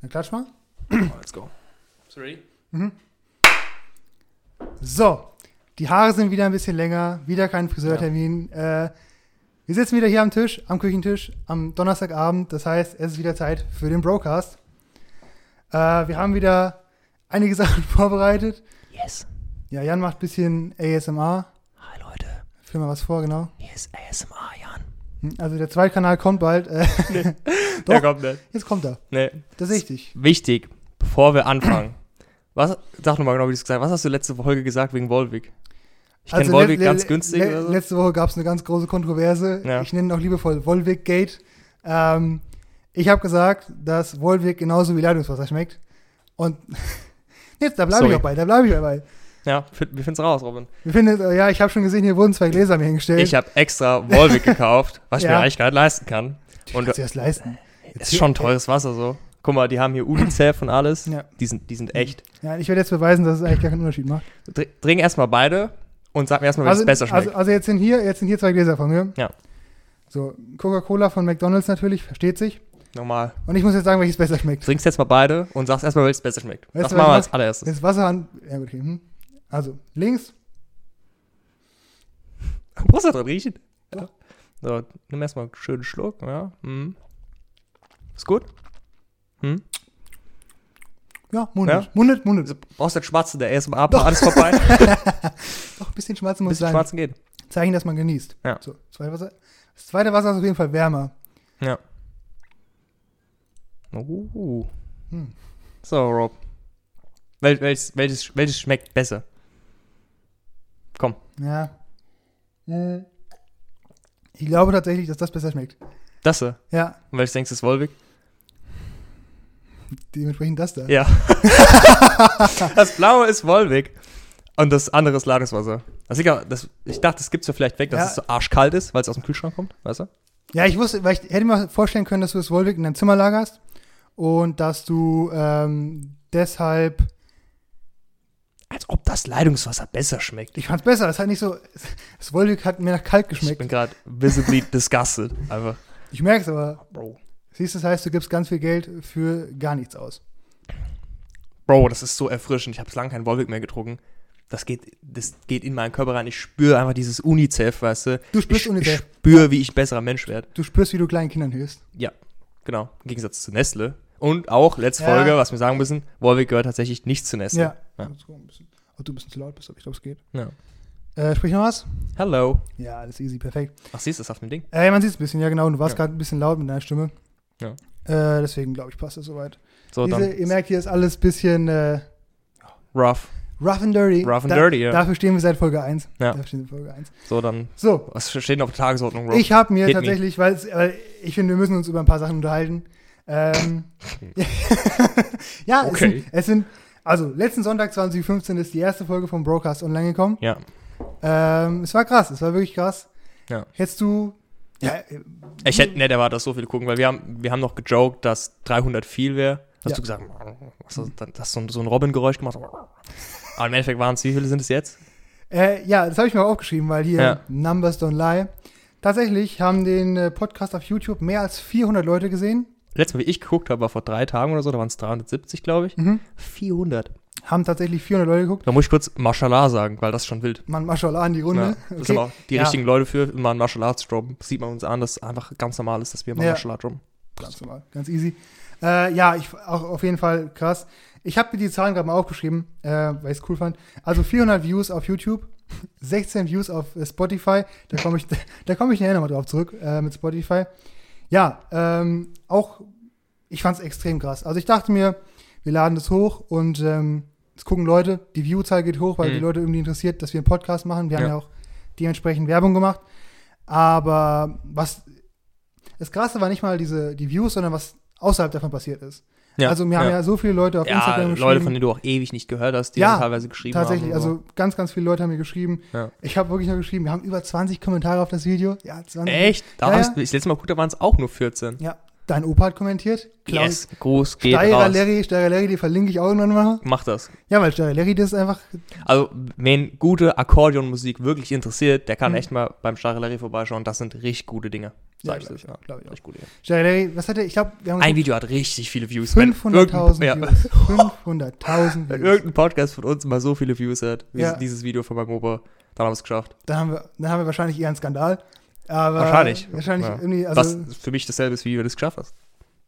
Dann klatsch mal. Oh, let's go. Sorry. So, die Haare sind wieder ein bisschen länger, wieder kein Friseurtermin. Äh, wir sitzen wieder hier am Tisch, am Küchentisch, am Donnerstagabend. Das heißt, es ist wieder Zeit für den Broadcast. Äh, wir haben wieder einige Sachen vorbereitet. Yes. Ja, Jan macht ein bisschen ASMR. Hi Leute, Führ mal was vor, genau. hier ist ASMR Also der zweite Kanal kommt bald. Äh, Doch. Ja, kommt nicht. jetzt kommt er. Nee. Das ist wichtig. Wichtig, bevor wir anfangen. Was, sag nochmal genau, wie du es gesagt hast. Was hast du letzte Folge gesagt wegen Volvic? Ich kenne Also le- ganz günstig oder so. Letzte Woche gab es eine ganz große Kontroverse. Ja. Ich nenne ihn auch liebevoll Volvic Gate. Ähm, ich habe gesagt, dass Volvic genauso wie Leitungswasser schmeckt. Und jetzt, da bleibe ich auch bei, da bleibe ich dabei. Ja, fi- wie findest du raus, Robin? Wir finden, ja, ich habe schon gesehen, hier wurden zwei Gläser mir hingestellt. Ich habe extra Volvic gekauft, was ich Ja. mir eigentlich gar nicht leisten kann. Und Kannst du das leisten? es ist schon teures Wasser so. Guck mal, die haben hier Unicef und alles. Ja. Die, sind, die sind echt. Ja, ich werde jetzt beweisen, dass es eigentlich gar keinen Unterschied macht. Dr- Trink erstmal beide und sag mir erstmal, welches besser schmeckt. Also, also jetzt sind hier, jetzt sind hier zwei Gläser von mir. Ja. So, Coca-Cola von McDonalds natürlich, versteht sich. Normal. Und ich muss jetzt sagen, welches besser schmeckt. Trinkst jetzt mal beide und sagst erstmal, welches besser schmeckt. Weißt das machen wir als allererstes. Das Wasser an. Ja, gut, okay. Hm. Also, links. Muss er dran riechen? Ja. So, nimm erstmal einen schönen Schluck. Ja. Mhm. Ist gut? Hm? Ja, mundet. Ja? Mundet, mundet. Du brauchst den Schmatzen, der ASMR, alles vorbei. Doch, ein bisschen schmatzen muss Bis sein. Schmatzen geht. Zeichen, dass man genießt. Ja. So, zweite Wasser. Das zweite Wasser ist auf jeden Fall wärmer. Ja. Uh. Hm. So, Rob. Wel welches, welches, welches schmeckt besser? Ja. Hm. Ich glaube tatsächlich, dass das besser schmeckt. Das hier. Ja, Und welches denkst du ist Volvic? dementsprechend das da. Ja. das blaue ist Volvic. Und das andere ist Ladungswasser. Liegt aber- das, ich dachte, das gibt's ja vielleicht weg, dass Ja. es so arschkalt ist, weil es aus dem Kühlschrank kommt, weißt du? Ja, ich wusste, weil ich hätte mir vorstellen können, dass du das Volvic in deinem Zimmer lagerst und dass du ähm, deshalb. Ob das Leitungswasser besser schmeckt. Ich fand's besser. Das hat nicht so. Das Volvic hat mir nach kalt Ich geschmeckt. bin gerade visibly disgusted. Einfach. Ich merke es aber. Bro. Siehst du, das heißt, du gibst ganz viel Geld für gar nichts aus. Bro, das ist so erfrischend. Ich habe lange keinen Volvic mehr getrunken. Das geht, das geht in meinen Körper rein. Ich spüre einfach dieses Unicef, weißt du? Du spürst ich, Unicef. Ich spüre, wie ich ein besserer Mensch werde. Du spürst, wie du kleinen Kindern hilfst. Ja, genau. Im Gegensatz zu Nestle. Und auch, letzte Ja. Folge, was wir sagen müssen, Volvic gehört tatsächlich nicht zu Nestle. Ja. Ja. Ob du ein bisschen zu laut bist, aber ich glaube, es geht. Ja. Äh, sprich noch was? Hello. Ja, alles easy, perfekt. Ach, siehst du das auf dem Ding? Äh, man sieht es ein bisschen, ja genau. Und du warst Ja. gerade ein bisschen laut mit deiner Stimme. Ja. Äh, deswegen glaube ich, passt es soweit. So, Diese, dann ihr merkt, hier ist alles ein bisschen äh, rough. rough and dirty. Rough and Da- dirty, ja. Dafür stehen wir seit Folge 1. Ja. Dafür stehen wir Folge 1. So, dann, So, was steht denn auf der Tagesordnung, Rob? ich habe mir Hit tatsächlich, weil es- ich finde, wir müssen uns über ein paar Sachen unterhalten. Ähm, ja, es, Okay. sind, es sind, also letzten Sonntag 2015 ist die erste Folge vom Broadcast online gekommen. Ja. Ähm, es war krass, es war wirklich krass. Ja. Hättest du, ja, äh, Ich hätte nicht erwartet, dass so viele gucken, weil wir haben, wir haben noch gejoked, dass 300 viel wäre. Hast Ja. du gesagt, hast du hast so ein, so ein Robin-Geräusch gemacht? Aber im Endeffekt waren es, wie viele sind es jetzt? Äh, ja, das habe ich mir auch aufgeschrieben, weil hier Ja. Numbers don't lie. Tatsächlich haben den äh, Podcast auf YouTube mehr als 400 Leute gesehen. Letztes Mal, wie ich geguckt habe, war vor drei Tagen oder so, da waren es 370, glaube ich. Mhm. 400. Haben tatsächlich 400 Leute geguckt. Da muss ich kurz Mashallah sagen, weil das ist schon wild. Man, Mashallah an die Runde. Ja, das sind okay. auch die Ja. richtigen Leute für, ein Mashallah zu droppen. Sieht man uns an, dass es einfach ganz normal ist, dass wir mal Ja. Mashallah droppen. Ganz normal, ganz easy. Äh, ja, ich, auch auf jeden Fall krass. Ich habe mir die Zahlen gerade mal aufgeschrieben, äh, weil ich es cool fand. Also 400 Views auf YouTube, 16 Views auf äh, Spotify. Da komme ich, da komme ich nachher nochmal drauf zurück äh, mit Spotify. Ja, ähm, auch ich fand es extrem krass. Also ich dachte mir, wir laden das hoch und ähm, es gucken Leute, die Viewzahl geht hoch, weil Mhm. die Leute irgendwie interessiert, dass wir einen Podcast machen. Wir haben Ja. ja auch dementsprechend Werbung gemacht. Aber was das Krasse war nicht mal diese, die Views, sondern was außerhalb davon passiert ist. Also mir haben ja so viele Leute auf ja, Instagram geschrieben. Leute, von denen du auch ewig nicht gehört hast, die Ja, teilweise geschrieben Tatsächlich, haben. und also ganz, ganz viele Leute haben mir geschrieben. Ja. Ich habe wirklich nur geschrieben, wir haben über 20 Kommentare auf das Video. Ja, 20. so. Echt? Da Ja, ja. ich letztes Mal geguckt, da waren es auch nur 14. Ja, dein Opa hat kommentiert. Klaus- Yes, Gruß geht Steirer raus. Larry, Steirer Larry, die verlinke ich auch irgendwann mal. Mach das. Ja, weil Steirer Larry, das ist einfach, Also, wen gute Akkordeonmusik wirklich interessiert, der kann Mhm. echt mal beim Starre Larry vorbeischauen. Das sind richtig gute Dinge. Ja, Sag ich glaub das, ich ja. auch, glaub ich. Richtig gute Dinge. Steirer Larry, was hat er, ich glaube, wir haben Ein Video hat richtig viele Views. Wenn 500.000 irgendein- Views. Ja, 500.000 wenn irgendein Podcast von uns mal so viele Views hat, wie Ja. dieses Video von meinem Opa, dann haben wir es geschafft. Dann haben wir, dann haben wir wahrscheinlich eher einen Skandal. Aber Wahrscheinlich. Wahrscheinlich Ja. irgendwie, also, Was für mich dasselbe ist, wie wenn du es geschafft hast.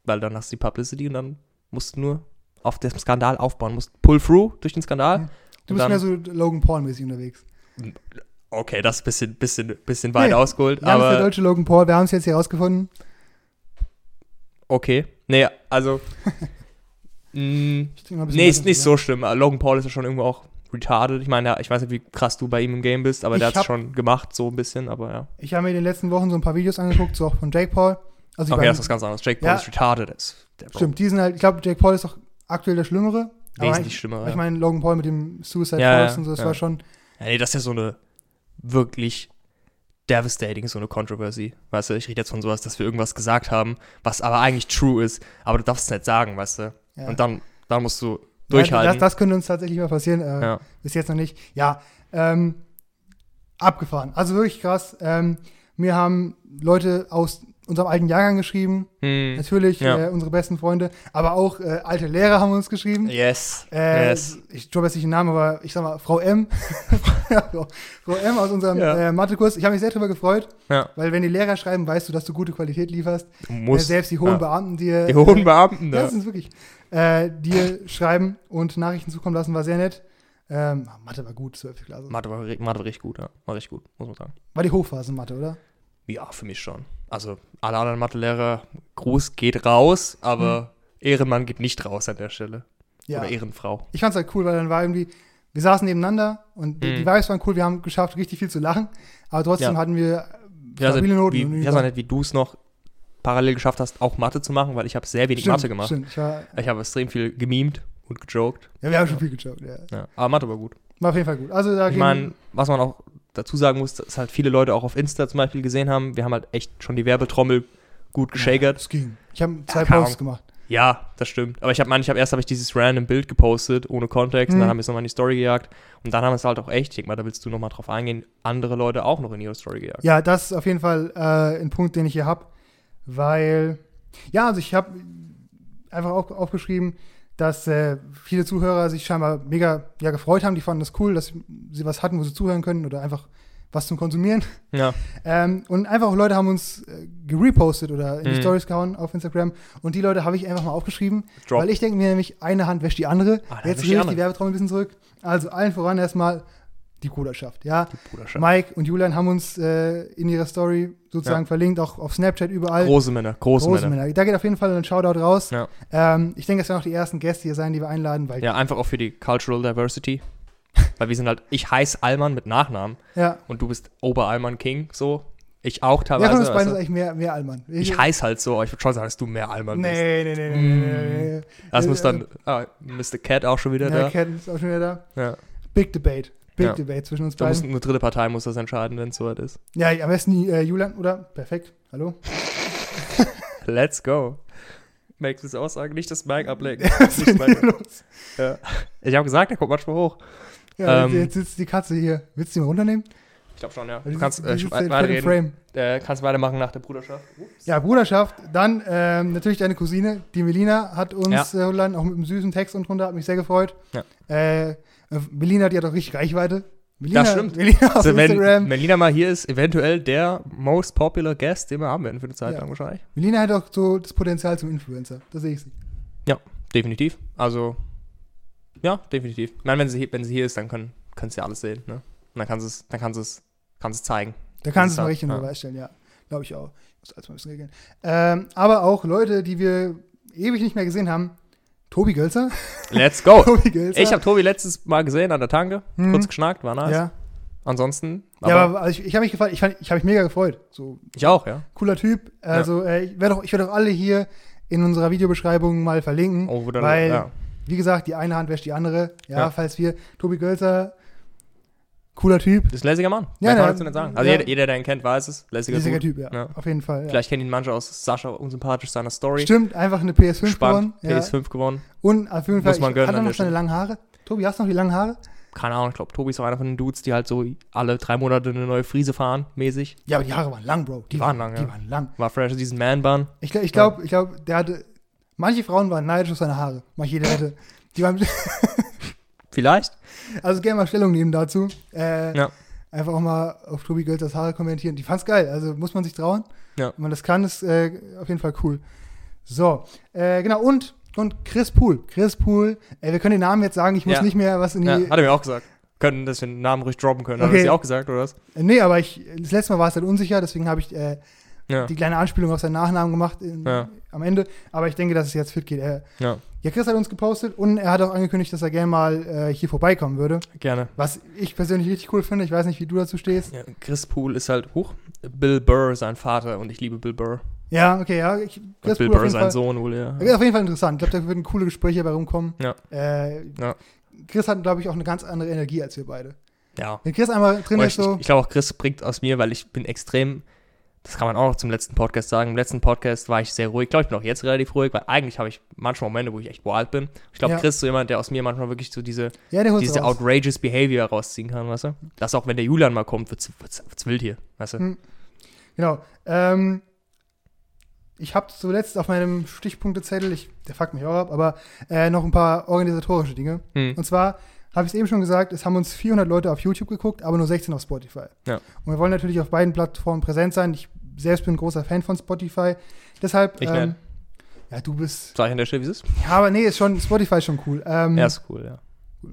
Weil dann hast du die Publicity und dann musst du nur auf dem Skandal aufbauen. Musst pull through durch den Skandal. Mhm. du bist mehr so Logan Paul-mäßig unterwegs. Okay, das ist ein bisschen, bisschen, bisschen weit Nee, ausgeholt, Jan ist der aber deutsche Logan Paul, wir haben es jetzt hier rausgefunden. okay. Nee, also. mh, bisschen nee, ist nicht ja. so schlimm. Logan Paul ist ja schon irgendwo auch retarded. Ich meine, ja, ich weiß nicht, wie krass du bei ihm im Game bist, aber Ich der hat es schon gemacht, so ein bisschen, aber ja. Ich habe mir in den letzten Wochen so ein paar Videos angeguckt, so auch von Jake Paul. Also Okay, das ist was ganz anderes. Jake Paul Ja. ist retarded. Ist. Stimmt, die sind halt, ich glaube, Jake Paul ist doch aktuell der Schlimmere. Wesentlich ich, schlimmer. ich meine, Logan Paul mit dem Suicide Ja, Force und so, das ja. war schon, Ja, nee, das ist ja so eine wirklich devastating, so eine Controversy. Weißt du, ich rede jetzt von sowas, dass wir irgendwas gesagt haben, was aber eigentlich true ist, aber du darfst es nicht sagen, weißt du. Und dann, dann musst du Ja, durchhalten. das, das könnte uns tatsächlich mal passieren. Äh, ja. Bis jetzt noch nicht. Ja, ähm, abgefahren. Also wirklich krass. Ähm, mir haben Leute aus unserem alten Jahrgang geschrieben. Hm. Natürlich Ja. äh, unsere besten Freunde. Aber auch äh, alte Lehrer haben uns geschrieben. Yes. Äh, yes. Ich droppe jetzt nicht den Namen, aber ich sag mal, Frau M. Frau, M aus unserem Ja. äh, Mathekurs. Ich habe mich sehr darüber gefreut, Ja. weil wenn die Lehrer schreiben, weißt du, dass du gute Qualität lieferst. Du Äh, musst. selbst die hohen. Beamten, die äh, Die hohen Beamten, Ja, da. das ist wirklich. Äh, dir schreiben und Nachrichten zukommen lassen, war sehr nett. Ähm, Mathe war gut, 12. Klasse. Mathe war, Mathe war richtig gut, ja. War richtig gut, muss man sagen. War die Hochphase Mathe, oder? Ja, für mich schon. Also, alle anderen Mathelehrer, Gruß geht raus, aber Ehrenmann geht nicht raus an der Stelle. Hm. Ja. Oder Ehrenfrau. Ich fand's halt cool, weil dann war irgendwie, wir saßen nebeneinander und die, Mhm. die Vibes waren cool, wir haben geschafft, richtig viel zu lachen, aber trotzdem Ja. hatten wir stabile nicht, Noten. wie, und ich weiß auch nicht, wie du es noch parallel geschafft hast, auch Mathe zu machen, weil ich habe sehr wenig Stimmt, Mathe gemacht. Stimmt, ich war, Ich habe extrem viel gemimt und gejoked. ja, wir haben schon viel gejoked, ja. Ja. Aber Mathe war gut. War auf jeden Fall gut. Also da Ich meine, was man auch dazu sagen muss, dass halt viele Leute auch auf Insta zum Beispiel gesehen haben, wir haben halt echt schon die Werbetrommel gut ja, geschagert. das ging. Ich habe zwei keine Posts gemacht. Ja, das stimmt. Aber ich habe ich hab erst habe ich dieses random Bild gepostet, ohne Kontext, und Mhm. dann haben wir es nochmal in die Story gejagt. Und dann haben wir es halt auch echt, ich denke mal, da willst du nochmal drauf eingehen, andere Leute auch noch in ihre Story gejagt. Ja, das ist auf jeden Fall äh, ein Punkt, den ich hier habe, weil, ja, also ich habe einfach auch aufgeschrieben, dass äh, viele Zuhörer sich scheinbar mega ja, gefreut haben, die fanden das cool, dass sie was hatten, wo sie zuhören können oder einfach was zum Konsumieren. Ja. Ähm, und einfach auch Leute haben uns äh, gerepostet oder in die Mhm. Stories gehauen auf Instagram und die Leute habe ich einfach mal aufgeschrieben, Drop. weil ich denke mir nämlich, eine Hand wäscht die andere. Ah, Jetzt rühre ich die Werbetrommel ein bisschen zurück. Also allen voran erstmal die Bruderschaft, ja. Die Bruderschaft. Mike und Julian haben uns äh, in ihrer Story sozusagen Ja. verlinkt, auch auf Snapchat überall. Große Männer, große, Große Männer. Männer. Da geht auf jeden Fall ein Shoutout raus. Ja. Ähm, ich denke, das werden auch die ersten Gäste hier sein, die wir einladen, weil Ja, einfach auch für die Cultural Diversity. Weil wir sind halt, ich heiße Allmann mit Nachnamen ja. und du bist Ober-Allmann King, so. Ich auch teilweise. von uns beiden ist eigentlich mehr, mehr Allmann? ich heiße halt so, aber ich würde schon sagen, dass du mehr Allmann bist. Nee, nee, nee, nee, nee, nee, nee. Das Äh, muss dann, ah, Mr. Cat auch schon wieder Ja, da. Cat ist auch schon wieder da. Ja. Big Debate. Big. Debate zwischen uns Da muss beiden. eine dritte Partei muss das entscheiden, wenn es soweit ist. Ja, am besten äh, Julian, oder? Perfekt. Hallo? Let's go. Max diese Aussage, nicht das Mic ablegen. Was ist Nicht denn das Mic hier ab- los? ja. Ich habe gesagt, der kommt manchmal hoch. Ja, Ähm, jetzt sitzt die Katze hier. Willst du die mal runternehmen? Ich glaube schon, ja. Du kannst, äh, weiterreden. Äh, kannst weitermachen nach der Bruderschaft. Ja, Bruderschaft. Dann ähm, natürlich deine Cousine, die Melina, hat uns Ja. äh, auch mit einem süßen Text und drunter, hat mich sehr gefreut. Ja. Äh, Melina, die hat auch richtig Reichweite. Melina, Das stimmt. Melina auf Also wenn. Melina mal hier ist, eventuell der most popular Guest, den wir haben werden für eine Zeit Ja. lang wahrscheinlich. Melina hat auch so das Potenzial zum Influencer. Da sehe ich sie. Definitiv. Also, ja, definitiv. Ich meine, wenn sie, hier- wenn sie hier ist, dann können, können sie alles sehen. Ne? Und dann kann sie es, dann kann sie es, kann sie es zeigen. Da kannst du es Ja, mal richtig ja. ja. stellen, ja. Glaube ich auch. Muss alles mal ein bisschen regeln. Ähm, aber auch Leute, die wir ewig nicht mehr gesehen haben. Tobi Gölzer. Let's go. Tobi Gölzer. Ich habe Tobi letztes Mal gesehen an der Tanke, Mhm. kurz geschnackt, war nice. Ja, Ansonsten, ja aber also ich, ich habe mich gefreut. Ich, fand- ich habe mich mega gefreut. So ich auch, ja. cooler Typ. Also äh, ich werde auch, ich werde auch alle hier in unserer Videobeschreibung mal verlinken. Oh, dann, Weil- ja. Wie gesagt, die eine Hand wäscht die andere. Ja, Ja. falls wir Tobi Gölzer Cooler Typ. Das ist ein lässiger Mann. Ja, Mehr kann man dazu nicht sagen. Also ja. jeder, jeder, der ihn kennt, weiß es. Lässiger, Dude. Typ, ja. Ja. Auf jeden Fall. Ja. Vielleicht kennen ihn manche aus Sascha unsympathisch seiner Story. Stimmt, einfach eine PS5 Spannend. gewonnen. Ja. PS5 gewonnen. Und auf jeden Fall, Muss man gönnen hat er noch seine langen Haare? Tobi, hast du noch die langen Haare? Keine Ahnung, ich glaube, Tobi ist auch einer von den Dudes, die halt so alle drei Monate eine neue Frise fahren, mäßig. Ja, aber die Haare waren lang, Bro. Die waren lang, Die ja. waren lang. War fresh, diesen Man-Bun. Ich glaube, ich glaube, glaub, der hatte. Manche Frauen waren neidisch auf seine Haare. Manche hätte. Die waren. Vielleicht? Also gerne mal Stellung nehmen dazu. Äh, Ja. Einfach auch mal auf Tobi Gölzers Haare kommentieren. Die fand's geil. Also muss man sich trauen. Ja. Wenn man das kann, ist äh, auf jeden Fall cool. So, äh, genau. Und, und Chris Pool. Chris Pool. Wir können den Namen jetzt sagen. Ich muss Ja. nicht mehr was in die. Ja, hat er mir auch gesagt. Können, dass wir den Namen ruhig droppen können. Hat Okay. er sie auch gesagt, oder was? Äh, nee, aber ich, das letzte Mal war es halt unsicher. Deswegen habe ich äh, Ja. die kleine Anspielung auf seinen Nachnamen gemacht in, Ja. am Ende. Aber ich denke, dass es jetzt fit geht. Äh, Ja, ja, Chris hat uns gepostet und er hat auch angekündigt, dass er gerne mal äh, hier vorbeikommen würde. gerne. Was ich persönlich richtig cool finde. Ich weiß nicht, wie du dazu stehst. Ja, Chris Poole ist halt hoch. Bill Burr, sein Vater, und ich liebe Bill Burr. Ja, okay, ja. Ich, Chris Bill Pool Burr, sein Fall. Sohn wohl, ja. Ja, auf jeden Fall interessant. Ich glaube, da würden coole Gespräche bei rumkommen. Ja. Äh, Ja. Chris hat, glaube ich, auch eine ganz andere Energie als wir beide. Ja. Wenn Chris einmal drin ist, ich so. ich, ich glaube auch, Chris bringt aus mir, weil ich bin extrem, das kann man auch noch zum letzten Podcast sagen, im letzten Podcast war ich sehr ruhig. Ich glaube, ich bin auch jetzt relativ ruhig, weil eigentlich habe ich manchmal Momente, wo ich echt wild bin. Ich glaube, Ja. Chris ist so jemand, der aus mir manchmal wirklich so diese, ja, diese raus. outrageous Behavior rausziehen kann, weißt du? Dass auch wenn der Julian mal kommt, wird's, wird's, wird's wild hier, weißt du? Hm. Genau. Ähm, ich habe zuletzt auf meinem Stichpunktezettel, ich, der fuckt mich auch ab, aber äh, noch ein paar organisatorische Dinge. Hm. Und zwar habe ich es eben schon gesagt, es haben uns 400 Leute auf YouTube geguckt, aber nur 16 auf Spotify. Ja. Und wir wollen natürlich auf beiden Plattformen präsent sein. Ich selbst bin ein großer Fan von Spotify. Deshalb, Ich ähm, ja, du bist, Sag ich an der Stelle, wie es ist? ja, aber nee, ist schon, Spotify ist schon cool. Ähm, Ja, ist cool, ja.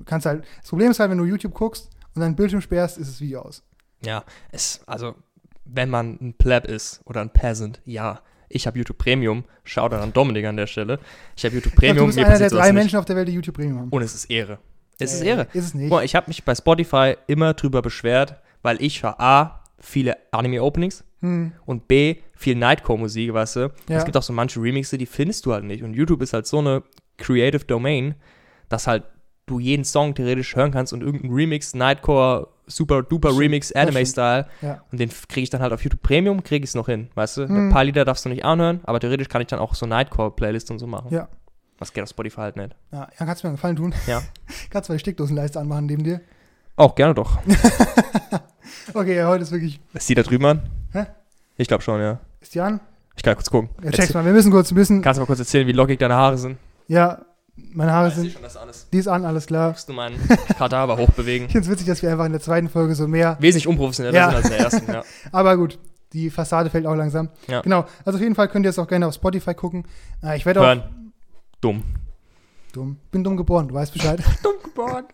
kannst halt, das Problem ist halt, wenn du YouTube guckst und deinen Bildschirm sperrst, ist das Video aus. Ja, es, also, wenn man ein Pleb ist oder ein Peasant, ja. Ich habe YouTube Premium. Schau dann an Dominik an der Stelle. Ich habe YouTube Ich glaub, Premium. du bist mir einer der drei. Menschen auf der Welt, die YouTube Premium haben. Und es ist Ehre. Es ist Äh, Ehre. Ist es nicht. Mal, ich habe mich bei Spotify immer drüber beschwert, weil ich A, viele Anime-Openings Hm, und B, viel Nightcore-Musik, weißt du. Ja. Es gibt auch so manche Remixe, die findest du halt nicht. Und YouTube ist halt so eine Creative Domain, dass halt du jeden Song theoretisch hören kannst und irgendein Remix, Nightcore, super duper Remix, Anime-Style. Ja. Und den kriege ich dann halt auf YouTube Premium, kriege ich es noch hin, weißt du. Hm. Ein paar Lieder darfst du nicht anhören, aber theoretisch kann ich dann auch so Nightcore-Playlists und so machen. Ja. Was geht auf Spotify halt nicht. Ja, ja, kannst du mir einen Gefallen tun? Ja. kannst du mal die Steckdosenleiste anmachen neben dir? Auch gerne doch. Okay, ja, heute ist wirklich. Ist die da drüben an? Hä? Ich glaube schon, ja. Ist die an? Ich kann kurz gucken. Ja, check's mal. Wir müssen kurz ein bisschen. Kannst du mal kurz erzählen, wie lockig deine Haare sind? Ja, meine Haare Weiß ich sind. schon, dass alles. Die ist an, alles klar. Musst du meinen Kadaver hochbewegen. Ich finde es witzig, dass wir einfach in der zweiten Folge so mehr. Wesentlich unprofessioneller Ja. sind als in der ersten, ja. Aber gut, die Fassade fällt auch langsam. Ja. Genau. Also auf jeden Fall könnt ihr es auch gerne auf Spotify gucken. Äh, ich werde auch. Hören. Dumm. Dumm. Bin dumm geboren, du weißt Bescheid. Dumm geboren.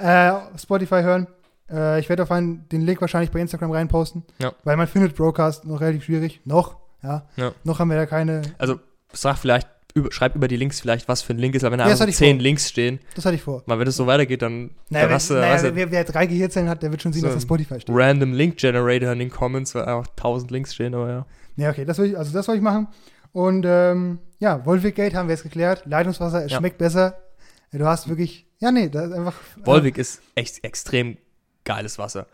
äh, Spotify hören. Äh, ich werde auf einen, den Link wahrscheinlich bei Instagram reinposten. Ja. Weil man findet Broadcast noch relativ schwierig. Noch. Ja. Ja. Noch haben wir da keine. Also, sag vielleicht, über, schreib über die Links vielleicht, was für ein Link ist, aber wenn da Ja, das einfach hatte so ich zehn vor. Links stehen, Das hatte ich vor. weil wenn es so weitergeht, dann, Naja, dann hast du, naja, weißt wer, wer drei Gehirnzellen hat, der wird schon sehen, So dass das Spotify steht. random Link Generator in den Comments, weil einfach tausend Links stehen, aber ja. Ja, okay, das will ich, also das soll ich machen. Und ähm, ja, Volvic Gate haben wir jetzt geklärt. Leitungswasser, es Ja. schmeckt besser. Du hast wirklich, ja, nee, das ist einfach. Volvic ist echt extrem geiles Wasser.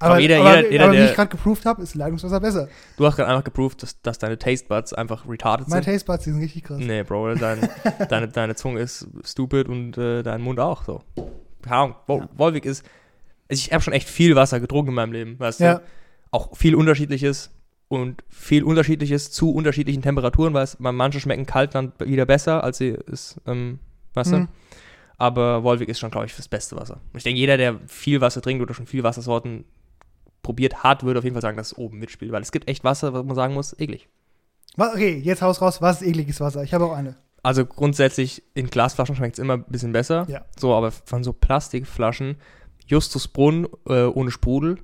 aber, jeder- aber, jeder- jeder, aber wie der- ich gerade geproved habe, ist Leitungswasser besser. Du hast gerade einfach geproved, dass, dass deine Taste Buds einfach retarded Meine sind. Taste Buds, die sind richtig krass. Nee, Bro, dein, deine, deine Zunge ist stupid und äh, dein Mund auch so. Keine Ahnung, Vol Ja. Volvic ist. Also ich habe schon echt viel Wasser getrunken in meinem Leben, weißt Ja, du? Auch viel unterschiedliches und viel unterschiedliches zu unterschiedlichen Temperaturen, weil es, manche schmecken kalt dann wieder besser, als sie es, ähm, weißt du? Aber Volvic ist schon, glaube ich, das beste Wasser. Ich denke, jeder, der viel Wasser trinkt oder schon viel Wassersorten probiert hat, würde auf jeden Fall sagen, dass es oben mitspielt, weil es gibt echt Wasser, was man sagen muss, eklig. Okay, jetzt haus raus, was ist ekliges Wasser? Ich habe auch eine. Also grundsätzlich in Glasflaschen schmeckt es immer ein bisschen besser. Ja. So, aber von so Plastikflaschen, Justusbrunn äh, ohne Sprudel,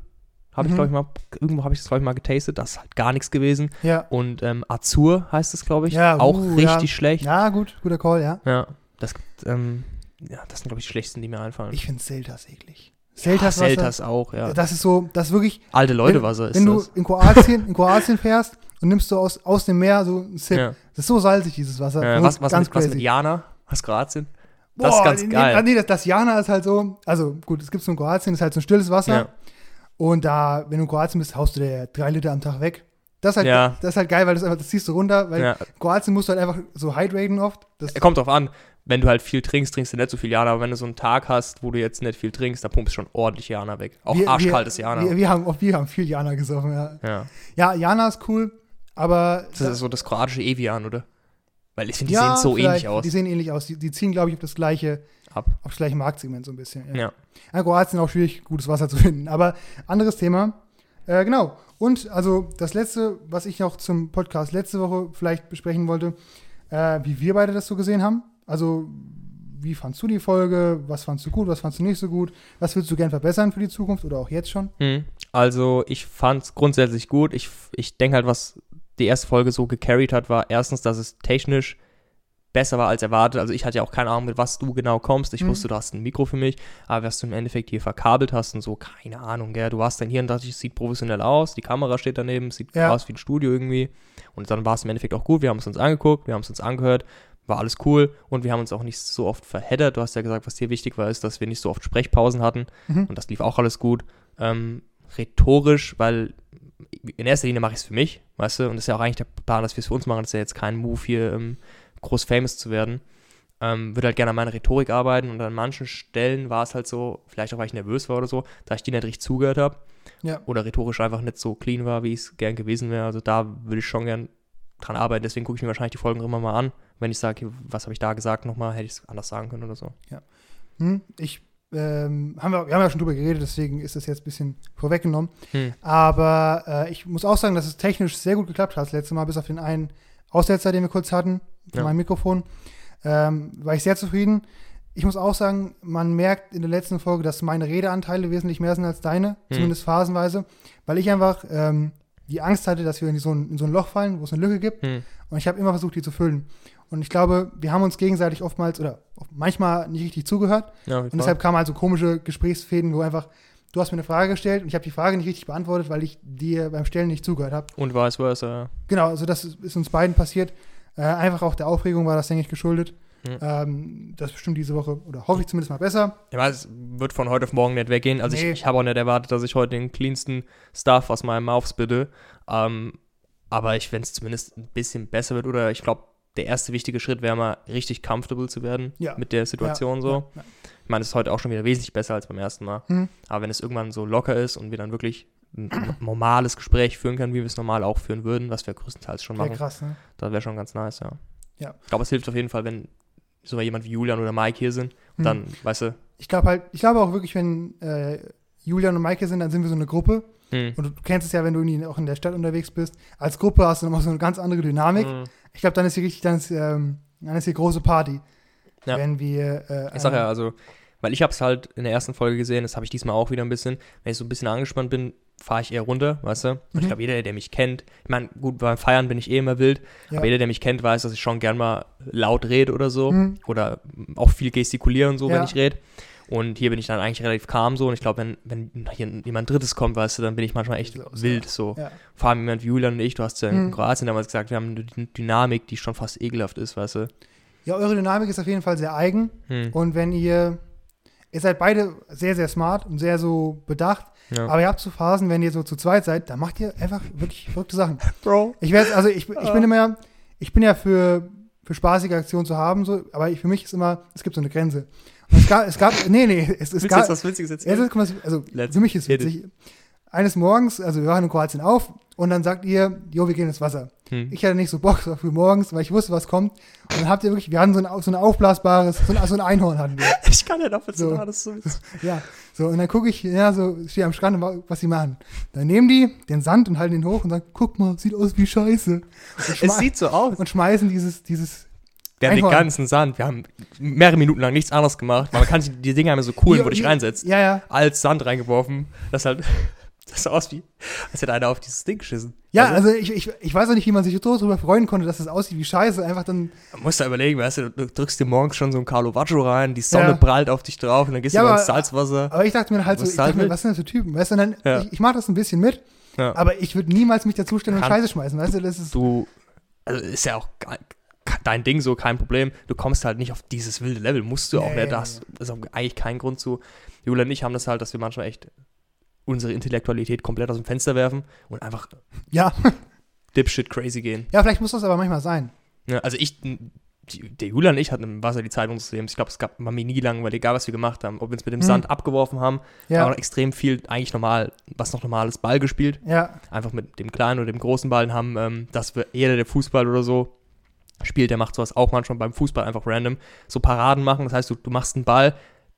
habe ich Mhm. glaube ich mal, irgendwo habe ich das glaube ich mal getastet, das ist halt gar nichts gewesen. Ja. Und ähm, Azur heißt es glaube ich, Ja, auch uh, richtig ja. schlecht. Ja, gut, guter Call, ja. Ja, das gibt, ähm, ja, das sind glaube ich die schlechtesten, die mir einfallen. Ich finde Seltas eklig. ja, Seltas Wasser. Seltas auch, ja. Das ist so, das ist wirklich, Alte Leute Wasser ist wenn du das. in Kroatien, in Kroatien fährst und nimmst du aus, aus dem Meer so einen Sip. Ja. Das ist so salzig, dieses Wasser. Wirklich was, was, ganz mit, was mit crazy. Jana? Was Kroatien? Das ist ganz geil. Nee, das, das Jana ist halt so, also gut, es gibt so in Kroatien, das ist halt so ein stilles Wasser. Ja. Und da, wenn du in Kroatien bist, haust du dir drei Liter am Tag weg. Das ist halt, Ja. das ist halt geil, weil das einfach, das ziehst du runter, weil Ja. in Kroatien musst du halt einfach so hydraten oft. Das, Kommt drauf an, wenn du halt viel trinkst, trinkst du nicht so viel Jana, aber wenn du so einen Tag hast, wo du jetzt nicht viel trinkst, dann pumpst du schon ordentlich Jana weg. Auch wir- arschkaltes wir, Jana. Wir, wir, haben, auch wir haben viel Jana gesoffen, ja. ja. Ja, Jana ist cool, aber. Das ist so das kroatische Evian, oder? Weil ich finde, die ja, sehen so ähnlich aus. Die sehen ähnlich aus. Die, die ziehen, glaube ich, auf das gleiche, Ab. auf das gleiche Marktsegment so ein bisschen. Ja. Ja, Kroatien auch schwierig, gutes Wasser zu finden. Aber anderes Thema. Äh, genau. Und also das letzte, was ich noch zum Podcast letzte Woche vielleicht besprechen wollte, äh, wie wir beide das so gesehen haben. Also, wie fandst du die Folge? Was fandst du gut? Was fandst du nicht so gut? Was würdest du gern verbessern für die Zukunft oder auch jetzt schon? Mhm. Also, ich fand es grundsätzlich gut. Ich, ich denke halt, was die erste Folge so gecarried hat, war erstens, dass es technisch besser war als erwartet. Also ich hatte ja auch keine Ahnung, mit was du genau kommst. Ich Mhm. wusste, du hast ein Mikro für mich, aber was du im Endeffekt hier verkabelt hast und so, keine Ahnung, gell. Du warst dann hier und dachte, es sieht professionell aus, die Kamera steht daneben, sieht Ja. aus wie ein Studio irgendwie. Und dann war es im Endeffekt auch gut. Wir haben es uns angeguckt, wir haben es uns angehört, war alles cool und wir haben uns auch nicht so oft verheddert. Du hast ja gesagt, was dir wichtig war, ist, dass wir nicht so oft Sprechpausen hatten Mhm. und das lief auch alles gut. Ähm, rhetorisch, weil in erster Linie mache ich es für mich, weißt du, und das ist ja auch eigentlich der Plan, dass wir es für uns machen. Das ist ja jetzt kein Move hier, ähm, groß famous zu werden. Ähm, würde halt gerne an meiner Rhetorik arbeiten und an manchen Stellen war es halt so, vielleicht auch weil ich nervös war oder so, da ich die nicht richtig zugehört habe Ja. oder rhetorisch einfach nicht so clean war, wie ich es gern gewesen wäre. Also da würde ich schon gern dran arbeiten. Deswegen gucke ich mir wahrscheinlich die Folgen immer mal an. Wenn ich sage, was habe ich da gesagt nochmal, hätte ich es anders sagen können oder so. Hm, ich, ähm, haben wir, wir haben ja schon drüber geredet, deswegen ist das jetzt ein bisschen vorweggenommen. Hm. Aber äh, ich muss auch sagen, dass es technisch sehr gut geklappt hat das letzte Mal, bis auf den einen Aussetzer, den wir kurz hatten, von Ja. meinem Mikrofon. Ähm, war ich sehr zufrieden. Ich muss auch sagen, man merkt in der letzten Folge, dass meine Redeanteile wesentlich mehr sind als deine, Hm. zumindest phasenweise, weil ich einfach ähm, die Angst hatte, dass wir in so ein, in so ein Loch fallen, wo es eine Lücke gibt. Hm. Und ich habe immer versucht, die zu füllen. Und ich glaube, wir haben uns gegenseitig oftmals oder manchmal nicht richtig zugehört. Ja, Und deshalb kamen halt so komische Gesprächsfäden, wo einfach, du hast mir eine Frage gestellt und ich habe die Frage nicht richtig beantwortet, weil ich dir beim Stellen nicht zugehört habe. und vice versa. Genau, also das ist, ist uns beiden passiert. Äh, einfach auch der Aufregung war das, denke ich, geschuldet. Mhm. Ähm, das ist bestimmt diese Woche, oder hoffe ich zumindest mal besser. Ja, es wird von heute auf morgen nicht weggehen. Also Nee. ich, ich habe auch nicht erwartet, dass ich heute den cleansten Stuff aus meinem Mouth spitte. Ähm, aber ich, wenn es zumindest ein bisschen besser wird, oder ich glaube, der erste wichtige Schritt wäre mal richtig comfortable zu werden Ja. mit der Situation Ja, so. ja. Ich meine, es ist heute auch schon wieder wesentlich besser als beim ersten Mal. Mhm. Aber wenn es irgendwann so locker ist und wir dann wirklich ein normales Gespräch führen können, wie wir es normal auch führen würden, was wir größtenteils schon machen, krass, ne? das wäre schon ganz nice, ja. Ja. Ich glaube, es hilft auf jeden Fall, wenn so jemand wie Julian oder Mike hier sind. Und Mhm. dann, weißt du, Ich glaube halt, ich glaube auch wirklich, wenn äh, Julian und Maike sind, dann sind wir so eine Gruppe. hm. Und du kennst es ja, wenn du auch in der Stadt unterwegs bist. Als Gruppe hast du nochmal so eine ganz andere Dynamik. Hm. Ich glaube, dann ist hier richtig, dann ist, ähm, dann ist hier große Party. Ja. Wenn wir. Äh, Ich sag ja, ähm, also, weil ich habe es halt in der ersten Folge gesehen, das habe ich diesmal auch wieder ein bisschen. Wenn ich so ein bisschen angespannt bin, fahre ich eher runter, weißt du? Und Mhm. ich glaube, jeder, der mich kennt, ich meine, gut, beim Feiern bin ich eh immer wild, Ja. aber jeder, der mich kennt, weiß, dass ich schon gern mal laut rede oder so. Mhm. Oder auch viel gestikuliere und so, Ja. wenn ich rede. Und hier bin ich dann eigentlich relativ calm so. Und ich glaube, wenn, wenn hier jemand Drittes kommt, weißt du, dann bin ich manchmal echt Los, wild ja. so. Ja. Vor allem jemand wie Julian und ich, du hast ja in Mhm. Kroatien damals gesagt, wir haben eine Dy- Dynamik, die schon fast ekelhaft ist, weißt du. ja, eure Dynamik ist auf jeden Fall sehr eigen. Hm. Und wenn ihr. Ihr seid beide sehr, sehr smart und sehr so bedacht. Ja. Aber ihr habt so Phasen, wenn ihr so zu zweit seid, dann macht ihr einfach wirklich verrückte Sachen. Bro. Ich werde, also ich, ich bin immer, ich bin ja für, für spaßige Aktionen zu haben, so, aber ich, für mich ist immer, es gibt so eine Grenze. Und es gab, es gab, nee, nee, es, es Willst gab, jetzt was Witziges erzählen? mal, also Let's für mich ist hit it. Eines Morgens, also wir waren in Kroatien auf und dann sagt ihr, jo, wir gehen ins Wasser. Hm. Ich hatte nicht so Bock so früh morgens, weil ich wusste, was kommt. Und dann habt ihr wirklich, wir hatten so ein, so ein aufblasbares, so ein, so ein Einhorn hatten wir. Ich kann nicht auf So. das ist so. Ja, so, und dann gucke ich, ja, so, stehe am Strand und wa- was sie machen. Dann nehmen die den Sand und halten ihn hoch und sagen, guck mal, sieht aus wie Scheiße. Es sieht so aus. und schmeißen dieses, dieses, Wir haben den Einhorn. ganzen Sand, wir haben mehrere Minuten lang nichts anderes gemacht. weil Man kann sich die Dinger immer so cool, wo du dich Ja, reinsetzt, Ja, ja. als Sand reingeworfen. Das halt, das sah aus wie, als hätte einer auf dieses Ding geschissen. Ja, also ich, ich, ich weiß auch nicht, wie man sich so darüber freuen konnte, dass es aussieht wie Scheiße. Einfach dann, Man muss da überlegen, weißt du, du drückst dir morgens schon so ein Carlo Vaggio rein, die Sonne Ja. prallt auf dich drauf und dann gehst Ja, du aber- ins Salzwasser. aber ich dachte mir halt so, Was ich dachte mir, was sind das für Typen, weißt du, dann, Ja. ich, ich mache das ein bisschen mit, Ja. aber ich würde niemals mich dazustellen und Scheiße schmeißen, weißt du, das ist, Du, also ist ja auch, dein Ding so, kein Problem. Du kommst halt nicht auf dieses wilde Level, musst du auch Nee, nicht. Da hast- ist auch eigentlich kein Grund zu. Julia und ich haben das halt, dass wir manchmal echt unsere Intellektualität komplett aus dem Fenster werfen und einfach Ja, dipshit crazy gehen. ja, vielleicht muss das aber manchmal sein. Ja, also ich, die, der Julian und ich hatten im Wasser die Zeit unseres Lebens. Ich glaube, es gab war mir nie langweilig, egal was wir gemacht haben. Ob wir uns mit dem Hm. Sand abgeworfen haben, Ja, aber extrem viel, eigentlich normal, was noch normales Ball gespielt. ja, Einfach mit dem kleinen oder dem großen Ball haben, ähm, dass wir jeder, der Fußball oder so spielt, der macht sowas auch manchmal beim Fußball einfach random. So Paraden machen, das heißt, du, du machst einen Ball,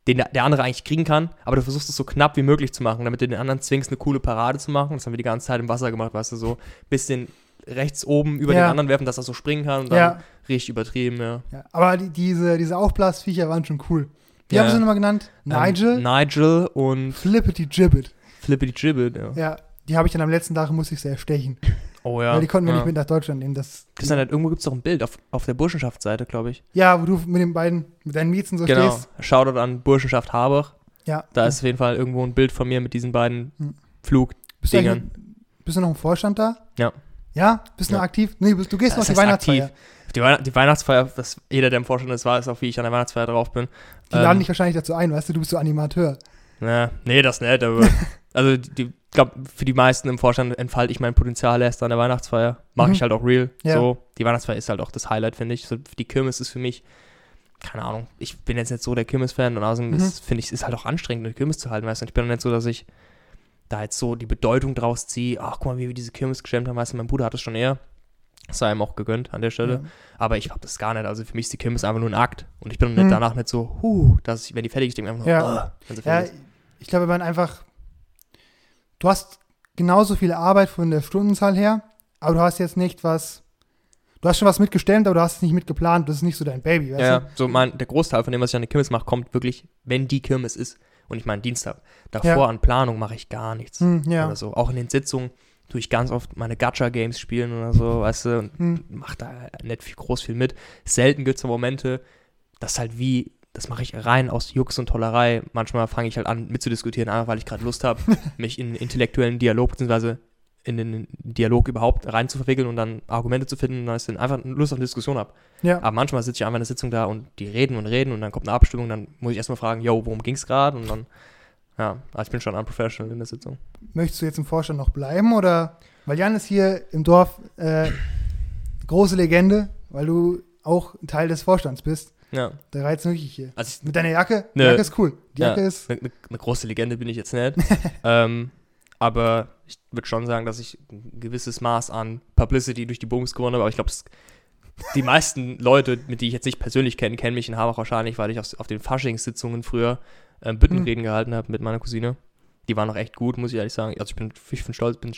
den der, der andere eigentlich kriegen kann, aber du versuchst es so knapp wie möglich zu machen, damit du den anderen zwingst, eine coole Parade zu machen. Das haben wir die ganze Zeit im Wasser gemacht, weißt du, so bisschen rechts oben über Ja. den anderen werfen, dass er so springen kann und dann ja, richtig übertrieben, ja. ja. Aber die, diese, diese Aufblasviecher waren schon cool. Wie haben sie nochmal genannt? Nigel? Ähm, Nigel und Flippity Gibbet. Flippity Gibbet, ja. Ja, die habe ich dann am letzten Tag, muss ich sehr stechen. Oh ja. Weil die konnten wir ja. nicht mit nach Deutschland nehmen. Das, Das ist dann halt, irgendwo gibt es doch ein Bild auf, auf der Burschenschaftsseite, glaube ich. ja, wo du mit den beiden, mit deinen Miezen so genau. stehst. Shoutout an Burschenschaft Habach. Ja. Da ist auf jeden Fall irgendwo ein Bild von mir mit diesen beiden Hm. Flug. bist bist du noch im Vorstand da? Ja. Ja? Bist du Ja. noch aktiv? Nee, bist, du gehst Das noch auf die Weihnachtsfeier. aktiv. Die, Weihn die Weihnachtsfeier, das, jeder, der im Vorstand ist, weiß auch, wie ich an der Weihnachtsfeier drauf bin. Die Ähm, laden dich wahrscheinlich dazu ein, weißt du, du bist so Animateur. Na, nee, das nicht, aber also die, ich glaube, für die meisten im Vorstand entfalte ich mein Potenzial erst an der Weihnachtsfeier. Mache Mhm. ich halt auch real. Ja. So, die Weihnachtsfeier ist halt auch das Highlight, finde ich. So, die Kirmes ist für mich, keine Ahnung, ich bin jetzt nicht so der Kirmes-Fan und außerdem Mhm. finde ich, es ist halt auch anstrengend, eine Kirmes zu halten, weißt du. Und ich bin auch nicht so, dass ich da jetzt so die Bedeutung draus ziehe, ach, guck mal, wie wir diese Kirmes gestemmt haben, weißt du, mein Bruder hat es schon eher. Das sei ihm auch gegönnt an der Stelle. Ja. Aber ich habe das gar nicht. Also für mich ist die Kirmes einfach nur ein Akt. Und ich bin Mhm. nicht, danach nicht so, huh, dass ich, wenn die fertig ist, denke ich einfach nur, Ja. "Ugh", wenn sie Ja, fertig ist. ich glaube, wenn man einfach, du hast genauso viel Arbeit von der Stundenzahl her, aber du hast jetzt nicht was, du hast schon was mitgestemmt, aber du hast es nicht mitgeplant, das ist nicht so dein Baby, weißt Ja, du? ja. so mein, der Großteil von dem, was ich an der Kirmes mache, kommt wirklich, wenn die Kirmes ist. Und ich meine Dienstag. Davor Ja. an Planung mache ich gar nichts. Hm, ja. Oder so. Auch in den Sitzungen tue ich ganz oft meine Gacha-Games spielen oder so, weißt du, und Hm. mach da nicht viel, groß viel mit. Selten gibt es Momente, das halt wie, das mache ich rein aus Jux und Tollerei. Manchmal fange ich halt an mitzudiskutieren, einfach weil ich gerade Lust habe, mich in einen intellektuellen Dialog, beziehungsweise in den Dialog überhaupt rein zu verwickeln und dann Argumente zu finden und dann ist dann einfach Lust auf eine Diskussion habe. Ja. Aber manchmal sitze ich einfach in der Sitzung da und die reden und reden und dann kommt eine Abstimmung, dann muss ich erstmal fragen, yo, worum ging es gerade? Und dann, ja, also ich bin schon unprofessional in der Sitzung. Möchtest du jetzt im Vorstand noch bleiben oder? Weil Jan ist hier im Dorf äh, große Legende, weil du auch ein Teil des Vorstands bist. Ja, Der reizt wirklich hier. also Mit deiner Jacke? Die Nö. Jacke ist cool. Die Ja. Jacke ist. eine, eine große Legende bin ich jetzt nicht. ähm, aber ich würde schon sagen, dass ich ein gewisses Maß an Publicity durch die Bums gewonnen habe. Aber ich glaube, die meisten Leute, mit die ich jetzt nicht persönlich kenne, kennen mich in Hamburg wahrscheinlich, weil ich auf, auf den Faschingssitzungen früher ähm, Büttenreden gehalten habe mit meiner Cousine. Die waren auch echt gut, muss ich ehrlich sagen. Also ich bin, ich bin stolz, bin,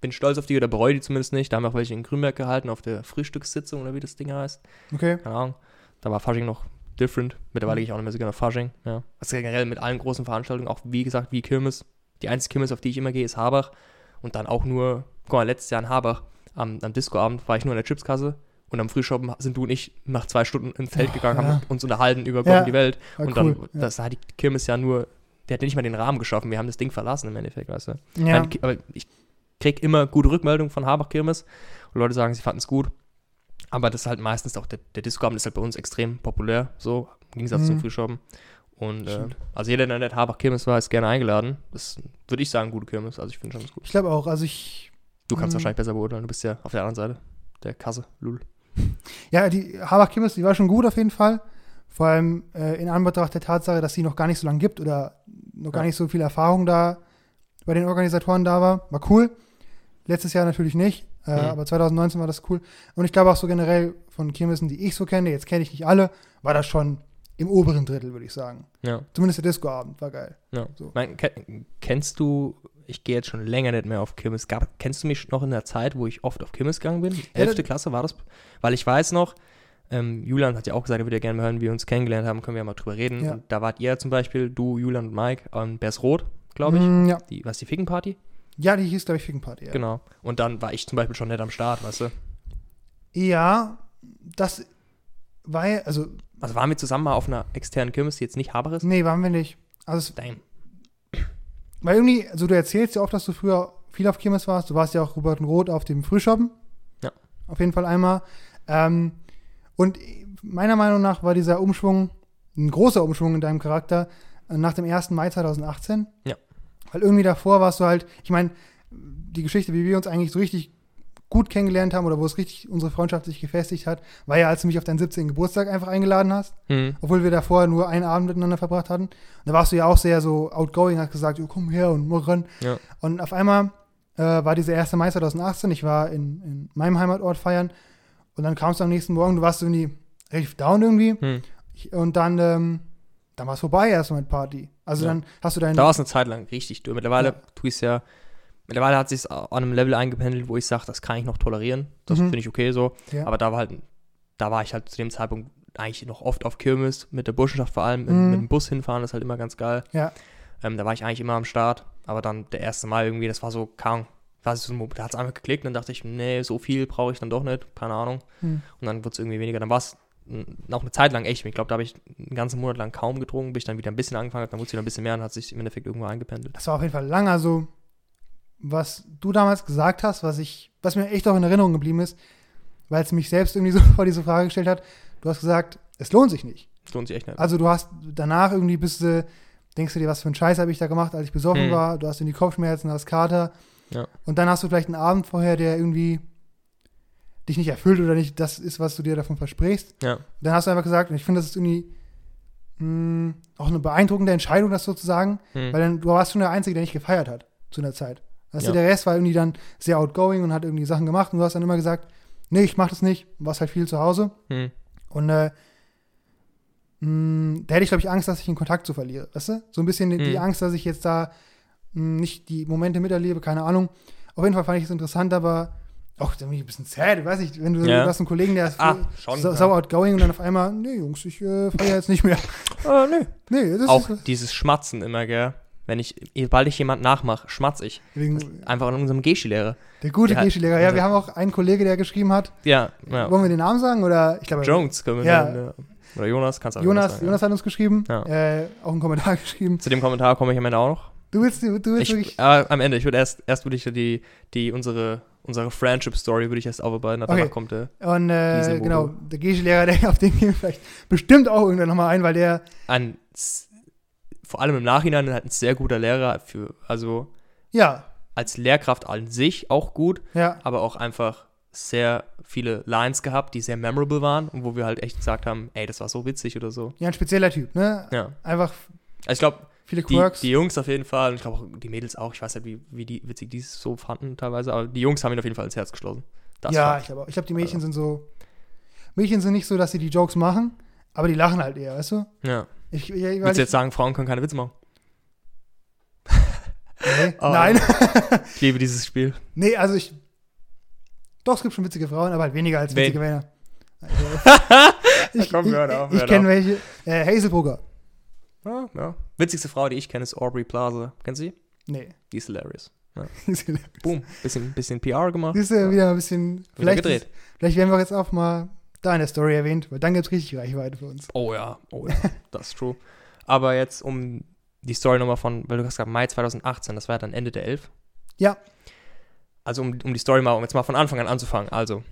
bin stolz auf die oder bereue die zumindest nicht. Da haben wir auch welche in Grünberg gehalten, auf der Frühstückssitzung oder wie das Ding heißt Okay. keine Ahnung. Da war Fasching noch different. Mittlerweile Mhm. gehe ich auch nicht mehr so gerne auf Fasching. Ja. Also generell mit allen großen Veranstaltungen, auch wie gesagt, wie Kirmes. Die einzige Kirmes, auf die ich immer gehe, ist Habach. Und dann auch nur, guck mal, letztes Jahr in Habach, am, am Discoabend war ich nur in der Chipskasse. Und am Frühschoppen sind du und ich nach zwei Stunden ins Feld gegangen, ja. haben uns unterhalten über Gott Ja. und die Welt. Und cool. dann, das hat die Kirmes ja nur, der hat ja nicht mal den Rahmen geschaffen. Wir haben das Ding verlassen im Endeffekt, weißt du. ja. ja. Nein, aber ich krieg immer gute Rückmeldungen von Habach Kirmes und Leute sagen, sie fanden es gut. Aber das ist halt meistens auch, der, der Disco-Abend ist halt bei uns extrem populär, so im Gegensatz Mhm. zum Frühschoppen. Und äh, also jeder, der nicht Habach Kirmes war, ist gerne eingeladen. Das würde ich sagen, gute Kirmes. Also ich finde schon das gut. Ich glaube auch. Also ich. Du kannst Mhm. wahrscheinlich besser beurteilen, du bist ja auf der anderen Seite der Kasse, Lul. Ja, die Habach Kimmes, die war schon gut auf jeden Fall. Vor allem äh, in Anbetracht der Tatsache, dass sie noch gar nicht so lange gibt oder noch gar Ja. nicht so viel Erfahrung da bei den Organisatoren da war. War cool. Letztes Jahr natürlich nicht, äh, Mhm. aber 2019 war das cool. Und ich glaube auch so generell von Kirmessen, die ich so kenne, jetzt kenne ich nicht alle, war das schon im oberen Drittel, würde ich sagen. Ja, Zumindest der Disco-Abend war geil. ja. So. Mein, ke- kennst du, ich gehe jetzt schon länger nicht mehr auf Kirmes, Gab, kennst du mich noch in der Zeit, wo ich oft auf Kirmes gegangen bin? Elfte Klasse war das? Weil ich weiß noch, ähm, Julian hat ja auch gesagt, er würde ja gerne mal hören, wie wir uns kennengelernt haben, können wir ja mal drüber reden. Ja. Und da wart ihr zum Beispiel, du, Julian und Mike, an Bersrot, glaube ich. Mm, ja. Die, was, die Fickenparty? Ja, die hieß, glaube ich, Fickenparty. Ja. Genau. Und dann war ich zum Beispiel schon nicht am Start, weißt du? ja, das war ja, also, Also waren wir zusammen mal auf einer externen Kirmes, die jetzt nicht Haber ist? nee, waren wir nicht. Also, es Damn. Weil irgendwie, also du erzählst ja oft, dass du früher viel auf Kirmes warst. Du warst ja auch Robert und Roth auf dem Frühschoppen. Ja. Auf jeden Fall einmal. Ähm, Und meiner Meinung nach war dieser Umschwung ein großer Umschwung in deinem Charakter äh, nach dem 1. Mai 2018. Ja. Weil irgendwie davor warst du halt, ich meine, die Geschichte, wie wir uns eigentlich so richtig gut kennengelernt haben oder wo es richtig unsere Freundschaft sich gefestigt hat, war ja, als du mich auf deinen 17. Geburtstag einfach eingeladen hast, Hm. obwohl wir davor nur einen Abend miteinander verbracht hatten. Und da warst du ja auch sehr so outgoing, hast gesagt, jo, komm her und mach ran. Ja. Und auf einmal äh, war dieser 1. Mai 2018, ich war in, in meinem Heimatort feiern und dann kamst du am nächsten Morgen, du warst irgendwie relativ down irgendwie Hm. ich, und dann, ähm, dann war es vorbei erstmal mit Party. Also Ja. dann hast du deinen, Da war es eine Zeit lang richtig durch. Mittlerweile Ja. tue ich es ja, mittlerweile hat sich an einem Level eingependelt, wo ich sage, das kann ich noch tolerieren. Das Mhm. finde ich okay so. Ja. Aber da war halt, da war ich halt zu dem Zeitpunkt eigentlich noch oft auf Kirmes, mit der Burschenschaft vor allem, Mhm. mit dem Bus hinfahren, das ist halt immer ganz geil. Ja. Ähm, da war ich eigentlich immer am Start. Aber dann der erste Mal irgendwie, das war so, kaum. So, da hat es einfach geklickt und dann dachte ich, nee, so viel brauche ich dann doch nicht, keine Ahnung. Hm. Und dann wird es irgendwie weniger. Dann war es auch eine Zeit lang echt. Ich glaube, da habe ich einen ganzen Monat lang kaum getrunken, bis ich dann wieder ein bisschen angefangen habe, dann wurde es wieder ein bisschen mehr und hat sich im Endeffekt irgendwo eingependelt. das war auf jeden Fall lang. Also, was du damals gesagt hast, was ich, was mir echt auch in Erinnerung geblieben ist, weil es mich selbst irgendwie so vor diese Frage gestellt hat, du hast gesagt, es lohnt sich nicht. Das lohnt sich echt nicht. Also du hast danach irgendwie bist du, denkst du dir, was für einen Scheiß habe ich da gemacht, als ich besoffen Hm. war, du hast irgendwie Kopfschmerzen, hast Kater. Ja. Und dann hast du vielleicht einen Abend vorher, der irgendwie dich nicht erfüllt oder nicht das ist, was du dir davon versprichst. Ja. Dann hast du einfach gesagt, und ich finde, das ist irgendwie mh, auch eine beeindruckende Entscheidung, das sozusagen, Hm. weil dann, du warst schon der Einzige, der nicht gefeiert hat zu einer Zeit. Du, Ja. der Rest war irgendwie dann sehr outgoing und hat irgendwie Sachen gemacht und du hast dann immer gesagt, nee, ich mach das nicht, du warst halt viel zu Hause. Hm. Und äh, mh, da hätte ich, glaube ich, Angst, dass ich den Kontakt zu verliere. Weißt du? So ein bisschen die, die Mhm. Angst, dass ich jetzt da mh, nicht die Momente miterlebe, keine Ahnung. Auf jeden Fall fand ich es interessant, aber auch irgendwie ein bisschen sad, ich weiß nicht, wenn du, Ja. du hast einen Kollegen, der ist Ah, schon, sau, ja. sau outgoing und dann auf einmal, nee, Jungs, ich äh, feiere jetzt nicht mehr. Äh, nö. Nee, das Auch ist dieses Schmatzen immer, gell? Wenn ich, sobald ich jemand nachmache, schmatze ich. wegen, Einfach an unserem Geschi-Lehrer. der gute Geschi-Lehrer. Ja, wir haben auch einen Kollege, der geschrieben hat. Ja, ja. Wollen wir den Namen sagen? Oder ich glaube, Jones können wir Ja. nennen, ja. Oder Jonas, kannst du auch Jonas, sagen, Jonas hat uns geschrieben, Ja. äh, auch einen Kommentar geschrieben. Zu dem Kommentar komme ich am Ende auch noch. Du willst, du willst Ich, wirklich. äh, am Ende, ich würde erst, erst würde ich die, die, unsere, unsere Friendship-Story würde ich erst aufarbeiten, danach Okay. kommt der Und äh, genau, der Geschi-Lehrer, der auf den gehen wir vielleicht bestimmt auch irgendwann nochmal ein, weil der, ein, vor allem im Nachhinein halt ein sehr guter Lehrer für, also ja, als Lehrkraft an sich auch gut, ja, aber auch einfach sehr viele Lines gehabt, die sehr memorable waren und wo wir halt echt gesagt haben, ey, das war so witzig oder so. ja, ein spezieller Typ, ne? Ja. Einfach Also ich glaube, viele die, Quirks. die Jungs auf jeden Fall und ich glaube auch die Mädels auch, ich weiß nicht, wie, wie die witzig die es so fanden teilweise, aber die Jungs haben ihn auf jeden Fall ins Herz geschlossen. Das ja, ich glaube, ich glaube, die Mädchen sind so. Mädchen sind nicht so, dass sie die Jokes machen, aber die lachen halt eher, weißt du? ja. Ich, ich, weil Willst du ich, jetzt sagen, Frauen können keine Witze machen? nee, Oh. Nein. Ich liebe dieses Spiel. nee, also ich. Doch, es gibt schon witzige Frauen, aber halt weniger als Wen? witzige Männer. ich Komm, ich, hör auf, ich hör kenne welche. Äh, Hazelbrugger. Ja, ja. Witzigste Frau, die ich kenne, ist Aubrey Plaza. Kennst du sie? Nee. Die ist hilarious. Siehst Boom. Bisschen, bisschen PR gemacht. du wieder ein bisschen. Vielleicht, gedreht. ist- vielleicht werden wir jetzt auch mal da in der Story erwähnt, weil dann gibt es richtig Reichweite für uns. Oh ja, oh ja, das ist true. Aber jetzt um die Story nochmal von, weil du hast gesagt, Mai 2018, das war ja dann Ende der 11. Ja. Also um, um die Story mal, um jetzt mal von Anfang an anzufangen. Also,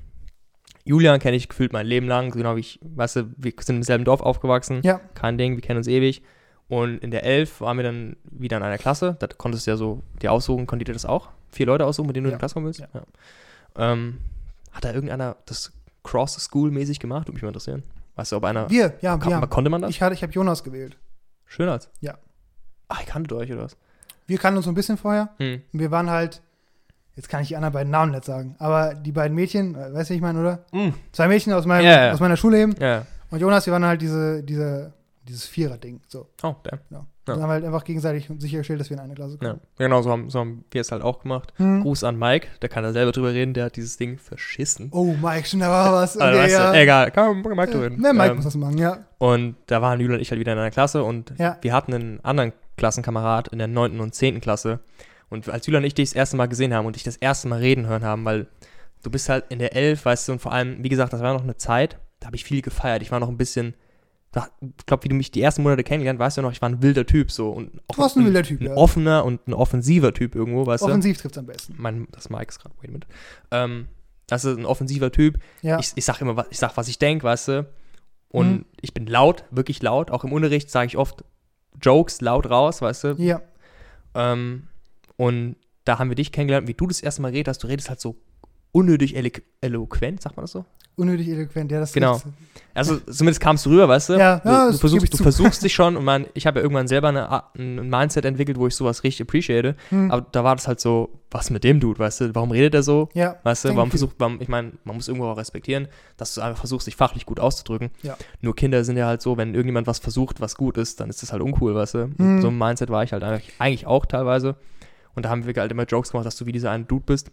Julian kenne ich gefühlt mein Leben lang, genau wie ich, weißt du, wir sind im selben Dorf aufgewachsen, Ja. kein Ding, wir kennen uns ewig. Und in der 11 waren wir dann wieder in einer Klasse, da konntest du ja so dir aussuchen, konntet ihr das auch? Vier Leute aussuchen, mit denen du Ja. in die Klasse kommen willst? Ja. Ähm, hat da irgendeiner das Cross-School-mäßig gemacht? Würde mich mal interessieren. Weißt du, ob einer, Wir, ja, kon- wir. konnte man das? Ich, hatte- ich habe Jonas gewählt. Schön als. Ja. Ach, ihr kanntet euch oder was? Wir kannten uns so ein bisschen vorher. Hm. Und wir waren halt, jetzt kann ich die anderen beiden Namen nicht sagen, aber die beiden Mädchen, äh, weißt du, wie ich meine, oder? Mm. Zwei Mädchen aus, meinem, Ja, ja. aus meiner Schule eben. Ja. Und Jonas, wir waren halt diese, diese, dieses Vierer-Ding. So. Oh, damn. Ja. Ja. Und haben halt einfach gegenseitig sichergestellt, dass wir in eine Klasse Ja. kommen. Genau, so haben, so haben wir es halt auch gemacht. Hm. Gruß an Mike, der kann da selber drüber reden, der hat dieses Ding verschissen. Oh, Mike, schon da war was. Okay, also, weißt ja. du, egal, kann man Mike drüber reden. Mehr Mike Ähm, muss das machen, ja. Und da waren Julian und ich halt wieder in einer Klasse und Ja. wir hatten einen anderen Klassenkamerad in der 9. und 10. Klasse. Und als Julian und ich dich das erste Mal gesehen haben und dich das erste Mal reden hören haben, weil du bist halt in der 11, weißt du, und vor allem, wie gesagt, das war noch eine Zeit, da habe ich viel gefeiert. Ich war noch ein bisschen, ich glaube, wie du mich die ersten Monate kennengelernt, weißt du noch, ich war ein wilder Typ so. Und auch Du warst ein wilder Typ, ein ja. offener und ein offensiver Typ irgendwo, weißt du. Offensiv trifft am besten. mein, das Mike ist gerade, wait a minute. Ähm, Das ist ein offensiver Typ. Ja. Ich, ich sag immer, was- ich sag, was ich denke, weißt du. Und Mhm. ich bin laut, wirklich laut. Auch im Unterricht sage ich oft Jokes laut raus, weißt du. ja. Ähm, und da haben wir dich kennengelernt, wie du das erste Mal redest. Du redest halt so unnötig elo eloquent, sagt man das so? Unnötig eloquent, ja, das Genau. Also zumindest kamst du rüber, weißt du? Ja, du, ja, du, versuchst, du versuchst dich schon und man, ich habe ja irgendwann selber eine, ein Mindset entwickelt, wo ich sowas richtig appreciate. Hm. Aber da war das halt so, was mit dem Dude, weißt du? Warum redet er so? ja. Weißt du, warum ich. versucht, warum, ich meine, man muss irgendwo auch respektieren, dass du einfach versuchst, dich fachlich gut auszudrücken. Ja. Nur Kinder sind ja halt so, wenn irgendjemand was versucht, was gut ist, dann ist das halt uncool, weißt du? Mhm. So ein Mindset war ich halt eigentlich, eigentlich auch teilweise. Und da haben wir halt immer Jokes gemacht, dass du wie dieser eine Dude bist.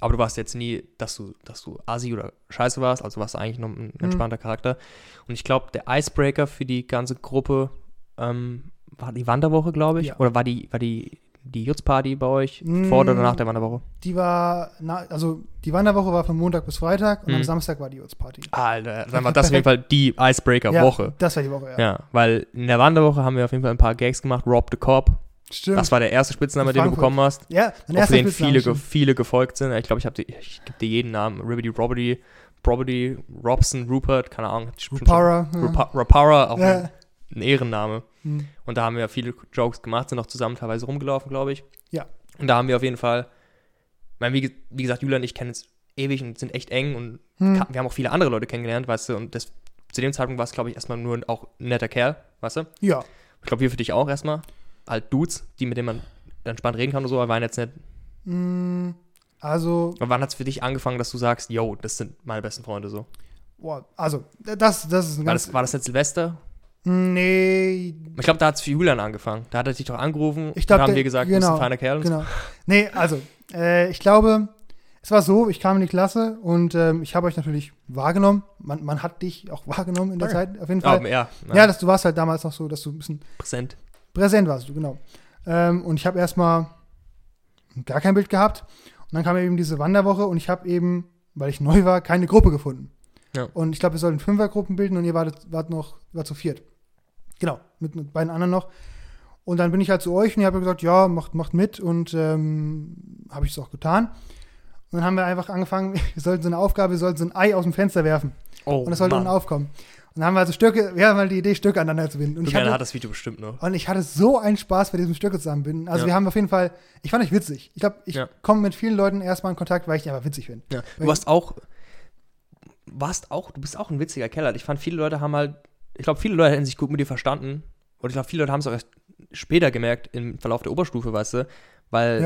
Aber du warst jetzt nie, dass du, dass du assi oder scheiße warst, also warst du eigentlich noch ein entspannter Charakter. Und ich glaube, der Icebreaker für die ganze Gruppe ähm, war die Wanderwoche, glaube ich. Ja. Oder war die, war die, die Jutzparty bei euch Mm. vor oder nach der Wanderwoche? Die war, na, also die Wanderwoche war von Montag bis Freitag und am Mhm. Samstag war die Party. Alter, dann war das auf jeden Fall die Icebreaker-Woche. Ja, das war die Woche, ja. Ja. weil in der Wanderwoche haben wir auf jeden Fall ein paar Gags gemacht. Rob the Cop, Stimmt. das war der erste Spitzname, den du bekommen hast. ja, mein Auf den Spitzname, viele, stimmt. viele gefolgt sind. Ich glaube, ich, die- ich gebe dir jeden Namen. Ribbity, Robbity, Brobity, Robson, Rupert, keine Ahnung. Rupara. ja. Rupa- Rapara, auch Ja. ein, ein Ehrenname. Hm. Und da haben wir viele Jokes gemacht, sind auch zusammen teilweise rumgelaufen, glaube ich. Ja. Und da haben wir auf jeden Fall, ich meine, wie, wie gesagt, Julian und ich kennen uns ewig und sind echt eng und Hm. ka- wir haben auch viele andere Leute kennengelernt, weißt du, und das, zu dem Zeitpunkt war es, glaube ich, erstmal nur auch ein netter Kerl, weißt du? Ja. Ich glaube, wir für dich auch erstmal. Halt Dudes, die mit denen man entspannt reden kann und so, aber waren jetzt nicht. Hm, Also, Aber wann hat es für dich angefangen, dass du sagst, yo, das sind meine besten Freunde so? boah, also, das, das ist ein War ganz. das, war das nicht Silvester? nee, Ich glaube, da hat es für Julian angefangen. Da hat er dich doch angerufen Ich glaub, und haben dir gesagt, du bist genau, ein feiner Kerl. und so. genau. Nee, also, äh, ich glaube, es war so, ich kam in die Klasse und ähm, ich habe euch natürlich wahrgenommen. Man, man hat dich auch wahrgenommen in der Danke. Zeit, auf jeden Fall. Aber, ja, ja, dass du warst halt damals noch so, dass du ein bisschen präsent. Präsent warst, du, genau. Ähm, und ich habe erstmal gar kein Bild gehabt. Und dann kam eben diese Wanderwoche und ich habe eben, weil ich neu war, keine Gruppe gefunden. Ja. Und ich glaube, wir sollten Fünfergruppen bilden und ihr wart, wart noch, wart zu viert. Genau, mit, mit beiden anderen noch. Und dann bin ich halt zu euch und ihr habt gesagt, ja, macht, macht mit und ähm, habe ich es auch getan. Und dann haben wir einfach angefangen, wir sollten so eine Aufgabe, wir sollten so ein Ei aus dem Fenster werfen. Oh, Und das sollte unten aufkommen. Und dann haben wir also Stöcke, wir haben halt die Idee, Stöcke aneinander zu binden. Und ich hatte, hat das Video bestimmt noch. und ich hatte so einen Spaß bei diesem Stöcke zusammenbinden. Also Ja. wir haben auf jeden Fall, ich fand euch witzig. Ich glaube, ich Ja. komme mit vielen Leuten erstmal in Kontakt, weil ich die einfach witzig finde. Ja. Du warst auch, warst auch, du bist auch ein witziger Kerl. halt. Ich fand, viele Leute haben halt, ich glaube, viele Leute hätten sich gut mit dir verstanden. Und ich glaube, viele Leute haben es auch erst später gemerkt, im Verlauf der Oberstufe, weißt du, weil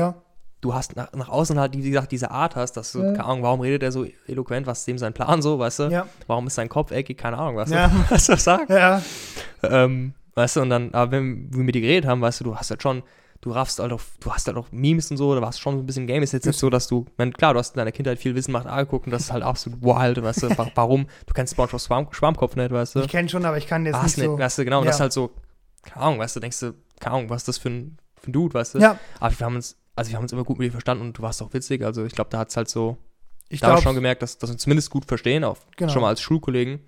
du hast nach, nach außen halt, wie gesagt, diese Art hast, dass du, Ja. keine Ahnung, warum redet er so eloquent, was ist dem sein Plan so, weißt du? ja, Warum ist sein Kopf eckig, keine Ahnung, weißt Ja. du? Was du sagst? ja, Ähm, weißt du, und dann, aber wenn wir mit dir geredet haben, weißt du, du hast halt schon, du raffst halt auch, du hast halt auch Memes und so, da warst schon so ein bisschen Game. Ist jetzt nicht so, dass du, wenn, klar, du hast in deiner Kindheit viel Wissen macht angeguckt und das ist halt absolut wild, weißt du, wa- warum? Du kennst SpongeBob Schwarm, Schwarmkopf nicht, weißt du? ich kenne schon, aber ich kann jetzt Hast nicht nicht, so. weißt du, genau, und das ist Ja. halt so, keine Ahnung, weißt du, denkst du, keine Ahnung, was ist das für ein, für ein Dude, weißt du? Ja, Aber wir haben uns, also wir haben uns immer gut mit dir verstanden und du warst auch witzig, also ich glaube, da hat es halt so, ich da glaube, schon gemerkt, dass, dass wir uns zumindest gut verstehen, auch Genau. schon mal als Schulkollegen.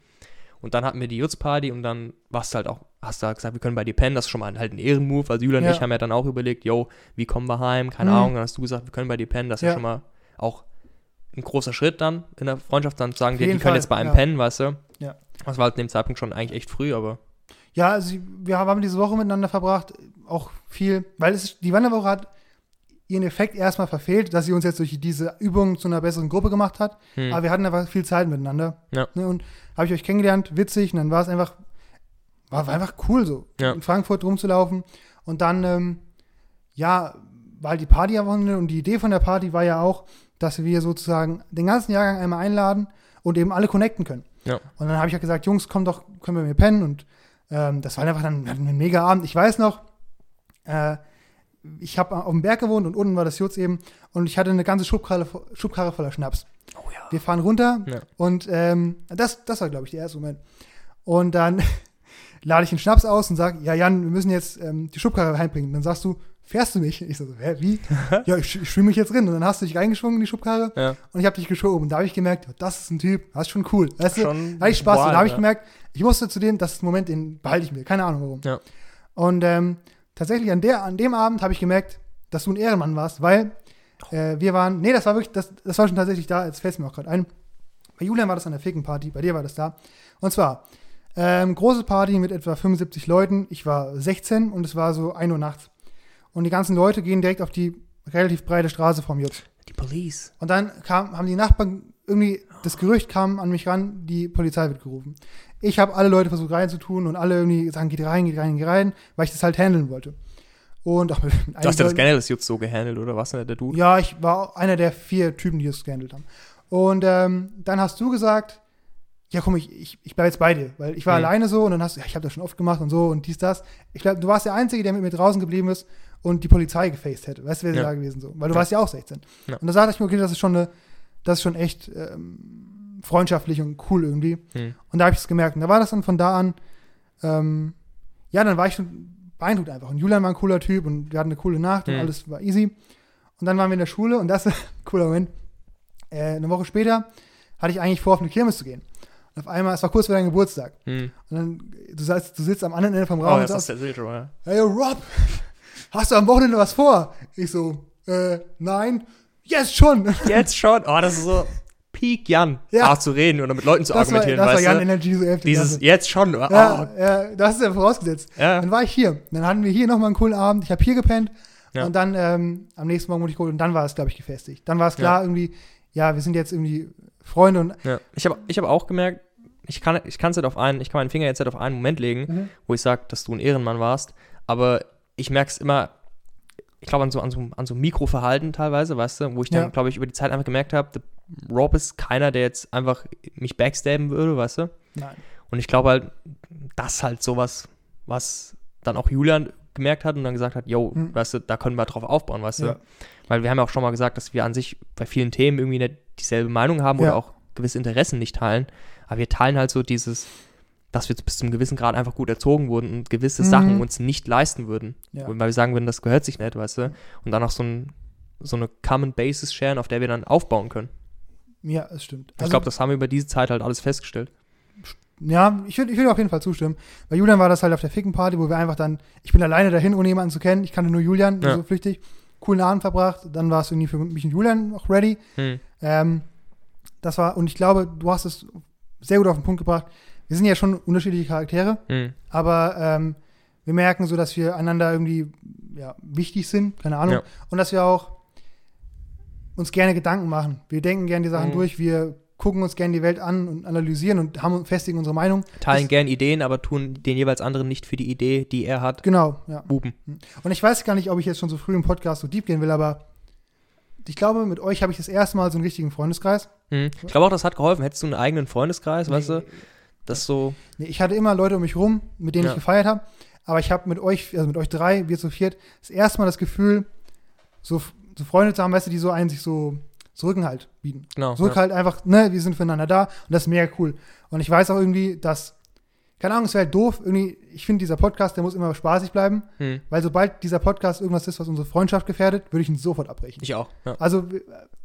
Und dann hatten wir die Jutzparty und dann warst du halt auch, hast du halt gesagt, wir können bei dir pennen, das ist schon mal halt ein Ehrenmove. Also Julian Ja. und ich haben ja dann auch überlegt, yo, wie kommen wir heim? Keine Mhm. Ahnung. Dann hast du gesagt, wir können bei dir pennen, das ist ja Ja. schon mal auch ein großer Schritt dann in der Freundschaft, dann zu sagen, die, die können Fall, jetzt bei einem ja. pennen, weißt du? Ja. Das war halt in dem Zeitpunkt schon eigentlich echt früh, aber ja, also wir haben diese Woche miteinander verbracht, auch viel, weil es die Wanderwoche hat ihren Effekt erstmal verfehlt, dass sie uns jetzt durch diese Übungen zu einer besseren Gruppe gemacht hat. hm. Aber wir hatten einfach viel Zeit miteinander. Ja. Ne, und habe ich euch kennengelernt, witzig, und dann war es einfach, war, war einfach cool so, Ja. in Frankfurt rumzulaufen. Und dann, ähm, ja, war halt die Party am Wochenende und die Idee von der Party war ja auch, dass wir sozusagen den ganzen Jahrgang einmal einladen und eben alle connecten können. Ja. Und dann habe ich ja gesagt, Jungs, komm doch, können wir mir pennen. Und ähm, das war einfach dann wir hatten einen mega Abend. Ich weiß noch, äh, ich habe auf dem Berg gewohnt und unten war das Jutz eben und ich hatte eine ganze Schubkarre, Schubkarre voller Schnaps. oh ja. Wir fahren runter Ja. und ähm, das, das war, glaube ich, der erste Moment. Und dann lade ich den Schnaps aus und sage, ja, Jan, wir müssen jetzt ähm, die Schubkarre heimbringen. Dann sagst du, fährst du mich? Ich so, hä, wie? ja, ich, ich schwimme mich jetzt drin. Und dann hast du dich reingeschwungen in die Schubkarre Ja. und ich habe dich geschoben. Und da habe ich gemerkt, ja, das ist ein Typ, das ist schon cool. Weißt du, Schon da hatte ich Spaß. und wild, da habe ich ja. gemerkt, ich musste zu dem, das ist ein Moment, den behalte ich mir. Keine Ahnung warum. Ja. Und ähm, tatsächlich an, der, an dem Abend habe ich gemerkt, dass du ein Ehrenmann warst, weil Äh, wir waren, nee, das war wirklich, das, das war schon tatsächlich da, jetzt fällt es mir auch gerade ein. Bei Julian war das an der Ficken-Party, bei dir war das da. Und zwar, ähm, große Party mit etwa 75 Leuten. Ich war 16 und es war so 1 Uhr nachts. Und die ganzen Leute gehen direkt auf die relativ breite Straße vom Jux. Die Police. Und dann kam, haben die Nachbarn irgendwie, das Gerücht kam an mich ran, die Polizei wird gerufen. Ich habe alle Leute versucht reinzutun und alle irgendwie sagen, geht rein, geht rein, geht rein, weil ich das halt handeln wollte. Und auch mit, Du hast ja das generell das Jutz so gehandelt, oder was denn der Dude? ja, ich war einer der vier Typen, die das gehandelt haben. Und ähm, dann hast du gesagt, ja komm, ich, ich, ich bleibe jetzt bei dir, weil ich war Mhm. alleine so und dann hast du, ja, ich habe das schon oft gemacht und so und dies, das. Ich glaube, du warst der Einzige, der mit mir draußen geblieben ist und die Polizei gefaced hätte. Weißt du, wer Ja. da gewesen so? Weil du Ja. warst ja auch 16. Ja. Und da sagte ich mir, okay, das ist schon eine, das ist schon echt ähm, freundschaftlich und cool irgendwie. Hm. Und da habe ich es gemerkt. Und da war das dann von da an, ähm, ja, dann war ich schon beeindruckt einfach. Und Julian war ein cooler Typ und wir hatten eine coole Nacht und Mhm. alles war easy. Und dann waren wir in der Schule und das ist ein cooler Moment. Äh, eine Woche später hatte ich eigentlich vor, auf eine Kirmes zu gehen. Und auf einmal, es war kurz vor deinem Geburtstag. Hm. Und dann, du, sagst, du sitzt am anderen Ende vom Oh, Raum und das sagst, hey Rob, hast du am Wochenende was vor? Ich so, äh, nein. Yes, schon. Jetzt schon. Oh, das ist so Peak Jan. Ja. Auch zu reden oder mit Leuten zu Das war, argumentieren, das war weißt Jan du? Energy so heftig. Dieses dafür. jetzt schon. Oh, ja, ja, das ist ja vorausgesetzt. ja. Dann war ich hier. Dann hatten wir hier nochmal einen coolen Abend. Ich habe hier gepennt. Ja. Und dann ähm, am nächsten Morgen wurde ich geholt. Und dann war es, glaube ich, gefestigt. Dann war es klar, irgendwie, ja, wir sind jetzt irgendwie Freunde. Und Ja. Ich habe ich hab auch gemerkt, ich kann ich kann's nicht auf einen, ich kann meinen Finger jetzt nicht auf einen Moment legen, Mhm. wo ich sage, dass du ein Ehrenmann warst, aber ich merke es immer, ich glaube an so, an, so, an so Mikroverhalten teilweise, weißt du, wo ich dann, Ja. glaube ich, über die Zeit einfach gemerkt habe, Rob ist keiner, der jetzt einfach mich backstabben würde, weißt du? nein. Und ich glaube halt, das halt sowas, was dann auch Julian gemerkt hat und dann gesagt hat, yo, Mhm. weißt du, da können wir drauf aufbauen, weißt Ja. du? Weil wir haben ja auch schon mal gesagt, dass wir an sich bei vielen Themen irgendwie nicht dieselbe Meinung haben Ja. oder auch gewisse Interessen nicht teilen. Aber wir teilen halt so dieses, dass wir bis zu einem gewissen Grad einfach gut erzogen wurden und gewisse Mhm. Sachen uns nicht leisten würden. Ja. Weil wir sagen würden, das gehört sich nicht, weißt du? Und dann auch so, ein, so eine Common Basis sharen, auf der wir dann aufbauen können. Ja, es stimmt. ich glaube, das haben wir über diese Zeit halt alles festgestellt. Ja, ich würde ich würd auf jeden Fall zustimmen. Bei Julian war das halt auf der Ficken-Party, wo wir einfach dann, ich bin alleine dahin, ohne jemanden zu kennen. Ich kannte nur Julian, Ja. so flüchtig. Coolen Abend verbracht. Dann war es irgendwie für mich und Julian auch ready. Hm. Ähm, das war, und ich glaube, du hast es sehr gut auf den Punkt gebracht. Wir sind ja schon unterschiedliche Charaktere, Hm. aber ähm, wir merken so, dass wir einander irgendwie ja, wichtig sind, keine Ahnung. Ja. Und dass wir auch uns gerne Gedanken machen. Wir denken gerne die Sachen Mhm. durch, wir gucken uns gerne die Welt an und analysieren und haben festigen unsere Meinung. Teilen Das- gern Ideen, aber tun den jeweils anderen nicht für die Idee, die er hat, Genau, ja. buben. Und ich weiß gar nicht, ob ich jetzt schon so früh im Podcast so deep gehen will, aber ich glaube, mit euch habe ich das erste Mal so einen richtigen Freundeskreis. Hm. Ich glaube auch, das hat geholfen. Hättest du einen eigenen Freundeskreis, weißt du? Das so, Nee, ich hatte immer Leute um mich rum, mit denen Ja. ich gefeiert habe. Aber ich habe mit euch, also mit euch drei, wir zu viert, das erste Mal das Gefühl, so, so Freunde zu haben, weißt du, die so einen sich so, so Rückenhalt bieten. genau. So ja. einfach, ne, wir sind füreinander da und das ist mega cool. Und ich weiß auch irgendwie, dass, keine Ahnung, es wäre halt doof, irgendwie, ich finde, dieser Podcast, der muss immer spaßig bleiben, Hm. weil sobald dieser Podcast irgendwas ist, was unsere Freundschaft gefährdet, würde ich ihn sofort abbrechen. Ich auch. Ja. Also,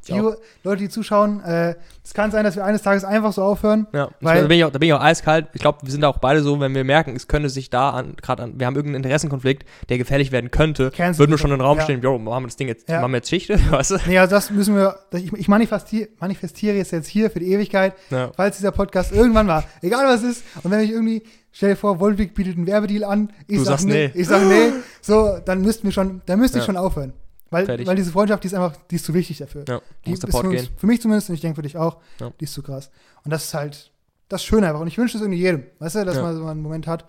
die Leute, die zuschauen, äh, es kann sein, dass wir eines Tages einfach so aufhören. Ja, Weil- da, bin ich auch, da bin ich auch eiskalt. Ich glaube, wir sind auch beide so, wenn wir merken, es könnte sich da an, gerade an, wir haben irgendeinen Interessenkonflikt, der gefährlich werden könnte, Cancel würden wir schon in den Raum ja. stehen, jo, machen wir das Ding jetzt, Ja. machen wir jetzt Schicht, weißt du? Nee, also das müssen wir, ich, ich manifestiere, manifestiere es jetzt hier für die Ewigkeit, Ja. falls dieser Podcast irgendwann war, egal was es ist, und wenn ich irgendwie, stell dir vor, Volvic bietet einen Werbedeal an, ich Du sag sagst nee, nee. ich sag nee, so, dann müssten wir schon, dann müsste ich Ja. schon aufhören. Weil, Fertig. weil diese Freundschaft, die ist einfach, die ist zu wichtig dafür. Ja, Die muss ist für, gehen. für mich zumindest, und ich denke für dich auch, Ja. die ist zu krass. Und das ist halt, das ist schön einfach. Und ich wünsche es irgendwie jedem, weißt du, dass Ja. man so einen Moment hat,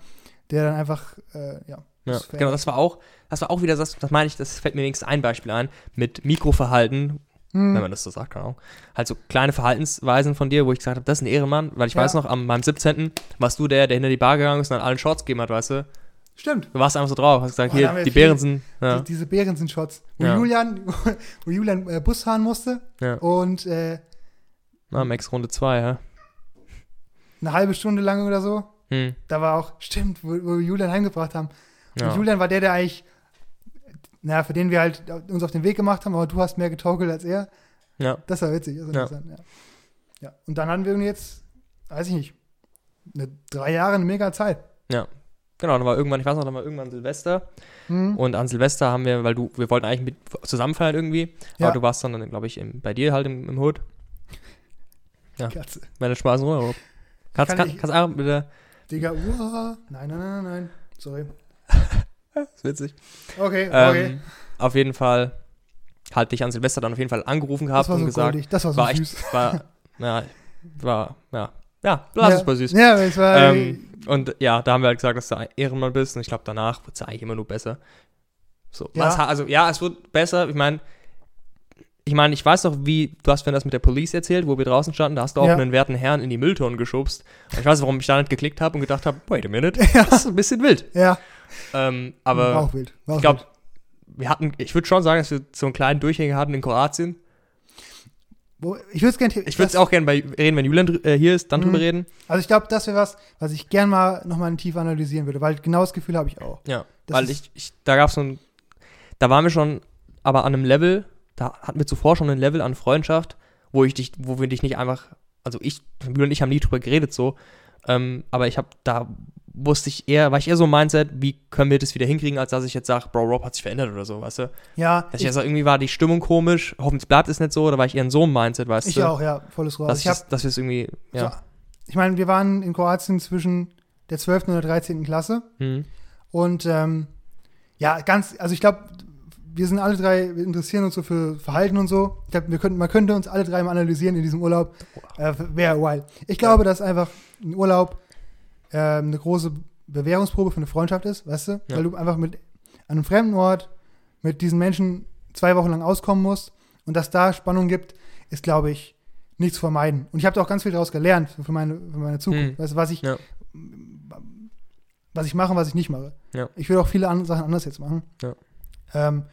der dann einfach, äh, ja. Ja, genau, das war auch, das war auch wieder das, das meine ich, das fällt mir wenigstens ein Beispiel ein, mit Mikroverhalten, Hm. wenn man das so sagt, keine Ahnung. Halt so kleine Verhaltensweisen von dir, wo ich gesagt habe, das ist ein Ehrenmann, weil ich Ja. weiß noch, am meinem 17. warst du der, der hinter die Bar gegangen ist und dann allen Shorts gegeben hat, weißt du? Stimmt. Du warst einfach so drauf, hast gesagt, Oh, hier, die Bären sind, ja, Die, diese Bären sind Shots. Wo Ja. Julian, wo Julian äh, Bus fahren musste Ja. und äh, na, Max Runde 2, ja. eine halbe Stunde lang oder so, Hm, da war auch, stimmt, wo, wo wir Julian heimgebracht haben. ja. Und Julian war der, der eigentlich, naja, für den wir halt uns auf den Weg gemacht haben, aber du hast mehr getaukelt als er. ja. Das war witzig, das war Ja. interessant, ja. ja. Und dann hatten wir jetzt, weiß ich nicht, eine, drei Jahre eine mega Zeit. Genau, dann war irgendwann, ich weiß noch, dann war irgendwann Silvester. Hm? Und an Silvester haben wir, weil du, wir wollten eigentlich mit zusammen feiern irgendwie, Ja. aber du warst dann, glaube ich, im, bei dir halt im, im Hood. Ja. Katze. Der schmeißen runter. Kannst, Kann kann, kannst bitte. Digga, uah. Nein, nein, nein, nein, nein. Sorry. ist witzig. Okay, okay. Ähm, auf jeden Fall halt dich an Silvester dann auf jeden Fall angerufen das gehabt war und so gesagt, goldig. Das war so war süß. echt, war, ja, war, ja, ja, lass ja. es mal süß. Ja, es war. Ähm, und ja, da haben wir halt gesagt, dass du ein Ehrenmann bist und ich glaube, danach wird es eigentlich immer nur besser. So, Ja. was, also ja, es wird besser. Ich meine, ich meine, ich weiß noch, wie, du hast mir das mit der Police erzählt, wo wir draußen standen, da hast du auch Ja. einen werten Herrn in die Mülltonnen geschubst. Und ich weiß, warum ich da nicht geklickt habe und gedacht habe, wait a minute, das ist ein bisschen wild. ja, Ähm, war aber auch wild. War ich glaube, wir hatten, ich würde schon sagen, dass wir so einen kleinen Durchhänger hatten in Kroatien. Wo, ich würde es gerne. Ich würde es auch gerne bei reden, wenn Julian äh, hier ist, dann Mhm. drüber reden. Also ich glaube, das wäre was, was ich gern mal nochmal tief analysieren würde, weil genau das Gefühl habe ich auch. Ja, Das weil ich, ich, da gab es so ein, da waren wir schon, aber an einem Level, da hatten wir zuvor schon ein Level an Freundschaft, wo ich dich, wo wir dich nicht einfach, also ich, Julian und ich haben nie drüber geredet so, ähm, aber ich habe, da wusste ich eher, war ich eher so im Mindset, wie können wir das wieder hinkriegen, als dass ich jetzt sage, Bro, Rob hat sich verändert oder so, weißt du? Ja, Dass ich, ich, also irgendwie war die Stimmung komisch, hoffentlich bleibt es nicht so, da war ich eher in so einem Mindset, weißt ich du? auch, ja, volles Rohr. Dass, ich ich dass wir es irgendwie, ja. so, ich meine, wir waren in Kroatien zwischen der 12. und der 13. Klasse Hm. und ähm, ja, ganz, also ich glaube, wir sind alle drei, wir interessieren uns so für Verhalten und so. Ich glaub, wir könnten, man könnte uns alle drei mal analysieren in diesem Urlaub. Äh, Wäre wild. Ich glaube, dass einfach ein Urlaub ähm, eine große Bewährungsprobe für eine Freundschaft ist, weißt du? Ja. Weil du einfach mit an einem fremden Ort mit diesen Menschen zwei Wochen lang auskommen musst und dass da Spannung gibt, ist, glaube ich, nicht zu vermeiden. Und ich habe da auch ganz viel daraus gelernt für meine, für meine Zukunft. Hm. Weißt du, was ich, Ja. was ich mache und was ich nicht mache. Ja. Ich würde auch viele andere Sachen anders jetzt machen. Ähm,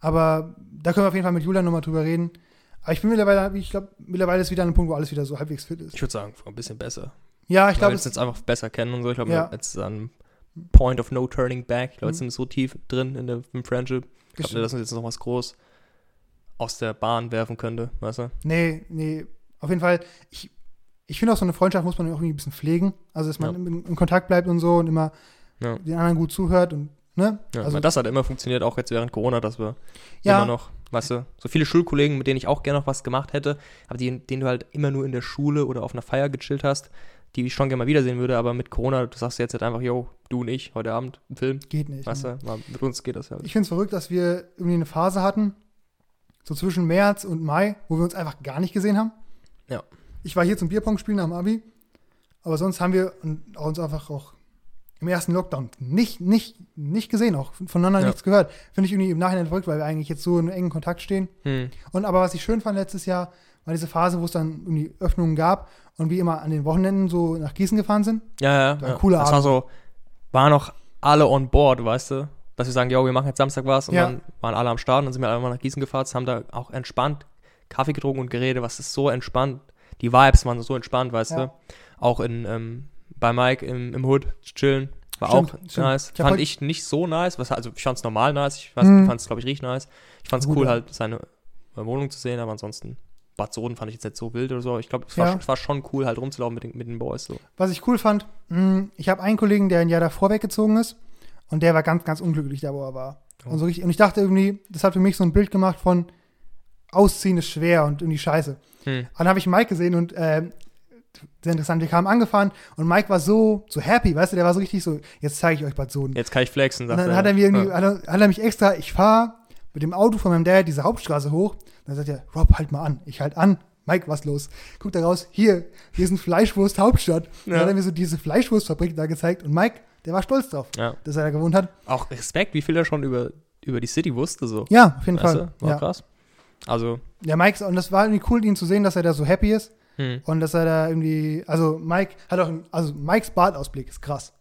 aber da können wir auf jeden Fall mit Julian nochmal drüber reden. Aber ich bin mittlerweile, ich glaube, mittlerweile ist wieder ein Punkt, wo alles wieder so halbwegs fit ist. Ich würde sagen, ein bisschen besser. Ja, ich glaube, glaube, jetzt, jetzt einfach besser kennen und so. Ich glaube, Ja. jetzt ist an Point of No Turning Back. Ich glaube, jetzt Mhm. sind wir so tief drin in der im Friendship. Ich glaube, dass uns jetzt noch was groß aus der Bahn werfen könnte, weißt du? Nee, nee, auf jeden Fall. Ich, ich finde auch, so eine Freundschaft muss man auch irgendwie ein bisschen pflegen. Also, dass man Ja. in, in Kontakt bleibt und so und immer Ja. den anderen gut zuhört und, ne? Ja, also, also, das hat immer funktioniert, auch jetzt während Corona, dass wir Ja. immer noch, weißt du, so viele Schulkollegen, mit denen ich auch gerne noch was gemacht hätte, aber die, denen du halt immer nur in der Schule oder auf einer Feier gechillt hast, die ich schon gerne mal wiedersehen würde, aber mit Corona, du sagst jetzt halt einfach, yo, du und ich, heute Abend, ein Film, geht nicht. weißt ne? du, mal mit uns geht das halt. Ich finde es verrückt, dass wir irgendwie eine Phase hatten, so zwischen März und Mai, wo wir uns einfach gar nicht gesehen haben. Ja. Ich war hier zum Bierpong spielen am Abi, aber sonst haben wir uns einfach auch im ersten Lockdown nicht, nicht, nicht gesehen, auch voneinander Ja. nichts gehört. Finde ich irgendwie im Nachhinein verrückt, weil wir eigentlich jetzt so in engen Kontakt stehen. Hm. Und aber was ich schön fand letztes Jahr, war diese Phase, wo es dann irgendwie Öffnungen gab und wir immer an den Wochenenden so nach Gießen gefahren sind. Ja, ja. War ein ja. cooler das war so, waren noch alle on board, weißt du? Dass wir sagen, yo, wir machen jetzt Samstag was und Ja. dann waren alle am Start und dann sind wir alle mal nach Gießen gefahren, haben da auch entspannt Kaffee getrunken und geredet, was ist so entspannt. Die Vibes waren so entspannt, weißt Ja. du? Auch in, ähm, bei Mike im, im Hood chillen. War Stimmt, auch stimmt. nice. Ich fand ich nicht so nice. Was, also ich fand es normal nice. Ich Mhm. du fandst es, glaube ich, richtig nice. Ich fand es cool, ja. halt seine Wohnung zu sehen, aber ansonsten Bad Soden fand ich jetzt nicht so wild oder so. Ich glaube, es, war Ja. schon- es war schon cool, halt rumzulaufen mit den, mit den Boys. So. Was ich cool fand, mh, ich habe einen Kollegen, der ein Jahr davor weggezogen ist und der war ganz, ganz unglücklich da, wo er war. Und, so richtig, und ich dachte irgendwie, das hat für mich so ein Bild gemacht von Ausziehen ist schwer und irgendwie scheiße. Hm. Dann habe ich Mike gesehen und ähm, sehr interessant, wir kamen angefahren und Mike war so, so happy, weißt du, der war so richtig so, jetzt zeige ich euch Bad Soden. Jetzt kann ich flexen, Und dann hat er mir irgendwie, Ja. hat, er, hat er mich extra, ich fahre mit dem Auto von meinem Dad diese Hauptstraße hoch. Dann sagt er, Rob, halt mal an. Ich halt an. Mike, was los? Guckt da raus, hier, wir sind Fleischwurst Hauptstadt. Dann Ja. hat er mir so diese Fleischwurstfabrik da gezeigt und Mike, der war stolz drauf, Ja. dass er da gewohnt hat. Auch Respekt, wie viel er schon über, über die City wusste, so. Ja, auf jeden Weißt Fall. du? War Ja. krass. Also, ja, Mike, und das war irgendwie cool, ihn zu sehen, dass er da so happy ist hm. und dass er da irgendwie, also Mike hat auch, also Mikes Bartausblick ist krass.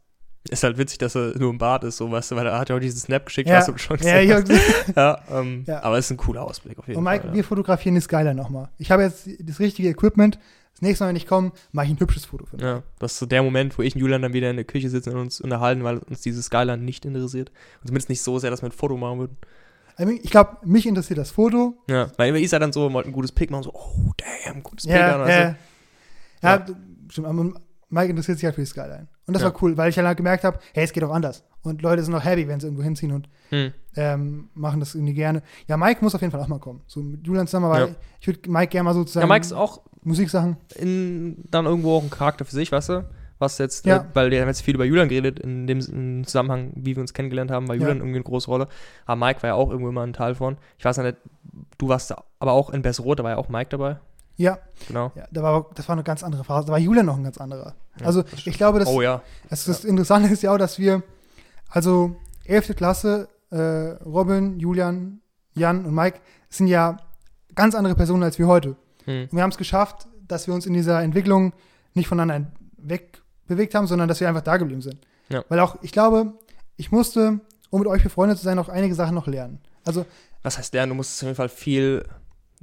Ist halt witzig, dass er nur im Bad ist, so, weißt du, weil er hat ja auch diesen Snap geschickt, Ja. hast du schon Ja, gesehen. gesehen. ja, ähm, Ja. aber es ist ein cooler Ausblick auf jeden Und Mike, Fall. wir fotografieren die Skyline nochmal. Ich habe jetzt das richtige Equipment. Das nächste Mal, wenn ich komme, mache ich ein hübsches Foto für Ja. ja, das ist so der Moment, wo ich und Julian dann wieder in der Küche sitzen und uns unterhalten, weil uns diese Skyline nicht interessiert. Und zumindest nicht so sehr, dass wir ein Foto machen würden. Ich glaube, mich interessiert das Foto. Ja, weil immer ist er dann so, mal ein gutes Pick machen, so, oh, damn, gutes Pick. Ja, ja. du? ja, Ja. stimmt. Aber Mike interessiert sich halt für die Skyline. Und das Ja. war cool, weil ich halt gemerkt habe, hey, es geht auch anders. Und Leute sind auch happy, wenn sie irgendwo hinziehen und Hm. ähm, machen das irgendwie gerne. Ja, Mike muss auf jeden Fall auch mal kommen. So mit Julian zusammen, aber Ja. ich würde Mike gerne mal sozusagen Ja, Mike ist auch Musiksachen. in, dann irgendwo auch ein Charakter für sich, weißt du? Was jetzt, Ja. äh, weil wir haben jetzt viel über Julian geredet, in dem im Zusammenhang, wie wir uns kennengelernt haben, war. Julian irgendwie eine große Rolle. Aber Mike war ja auch irgendwo immer ein Teil von. Ich weiß ja nicht, du warst da, aber auch in Besserot, da war ja auch Mike dabei. Ja, Genau. ja da war, das war eine ganz andere Phase. Da war Julian noch ein ganz anderer. Ja, also das ich glaube, dass oh ja. das, das Interessante ist ja auch, dass wir, also 11. Klasse, äh, Robin, Julian, Jan und Mike sind ja ganz andere Personen als wir heute. Hm. Und wir haben es geschafft, dass wir uns in dieser Entwicklung nicht voneinander wegbewegt haben, sondern dass wir einfach da geblieben sind. Ja. Weil auch, ich glaube, ich musste, um mit euch befreundet zu sein, auch einige Sachen noch lernen. Also, Was heißt lernen? Du musst auf jeden Fall viel,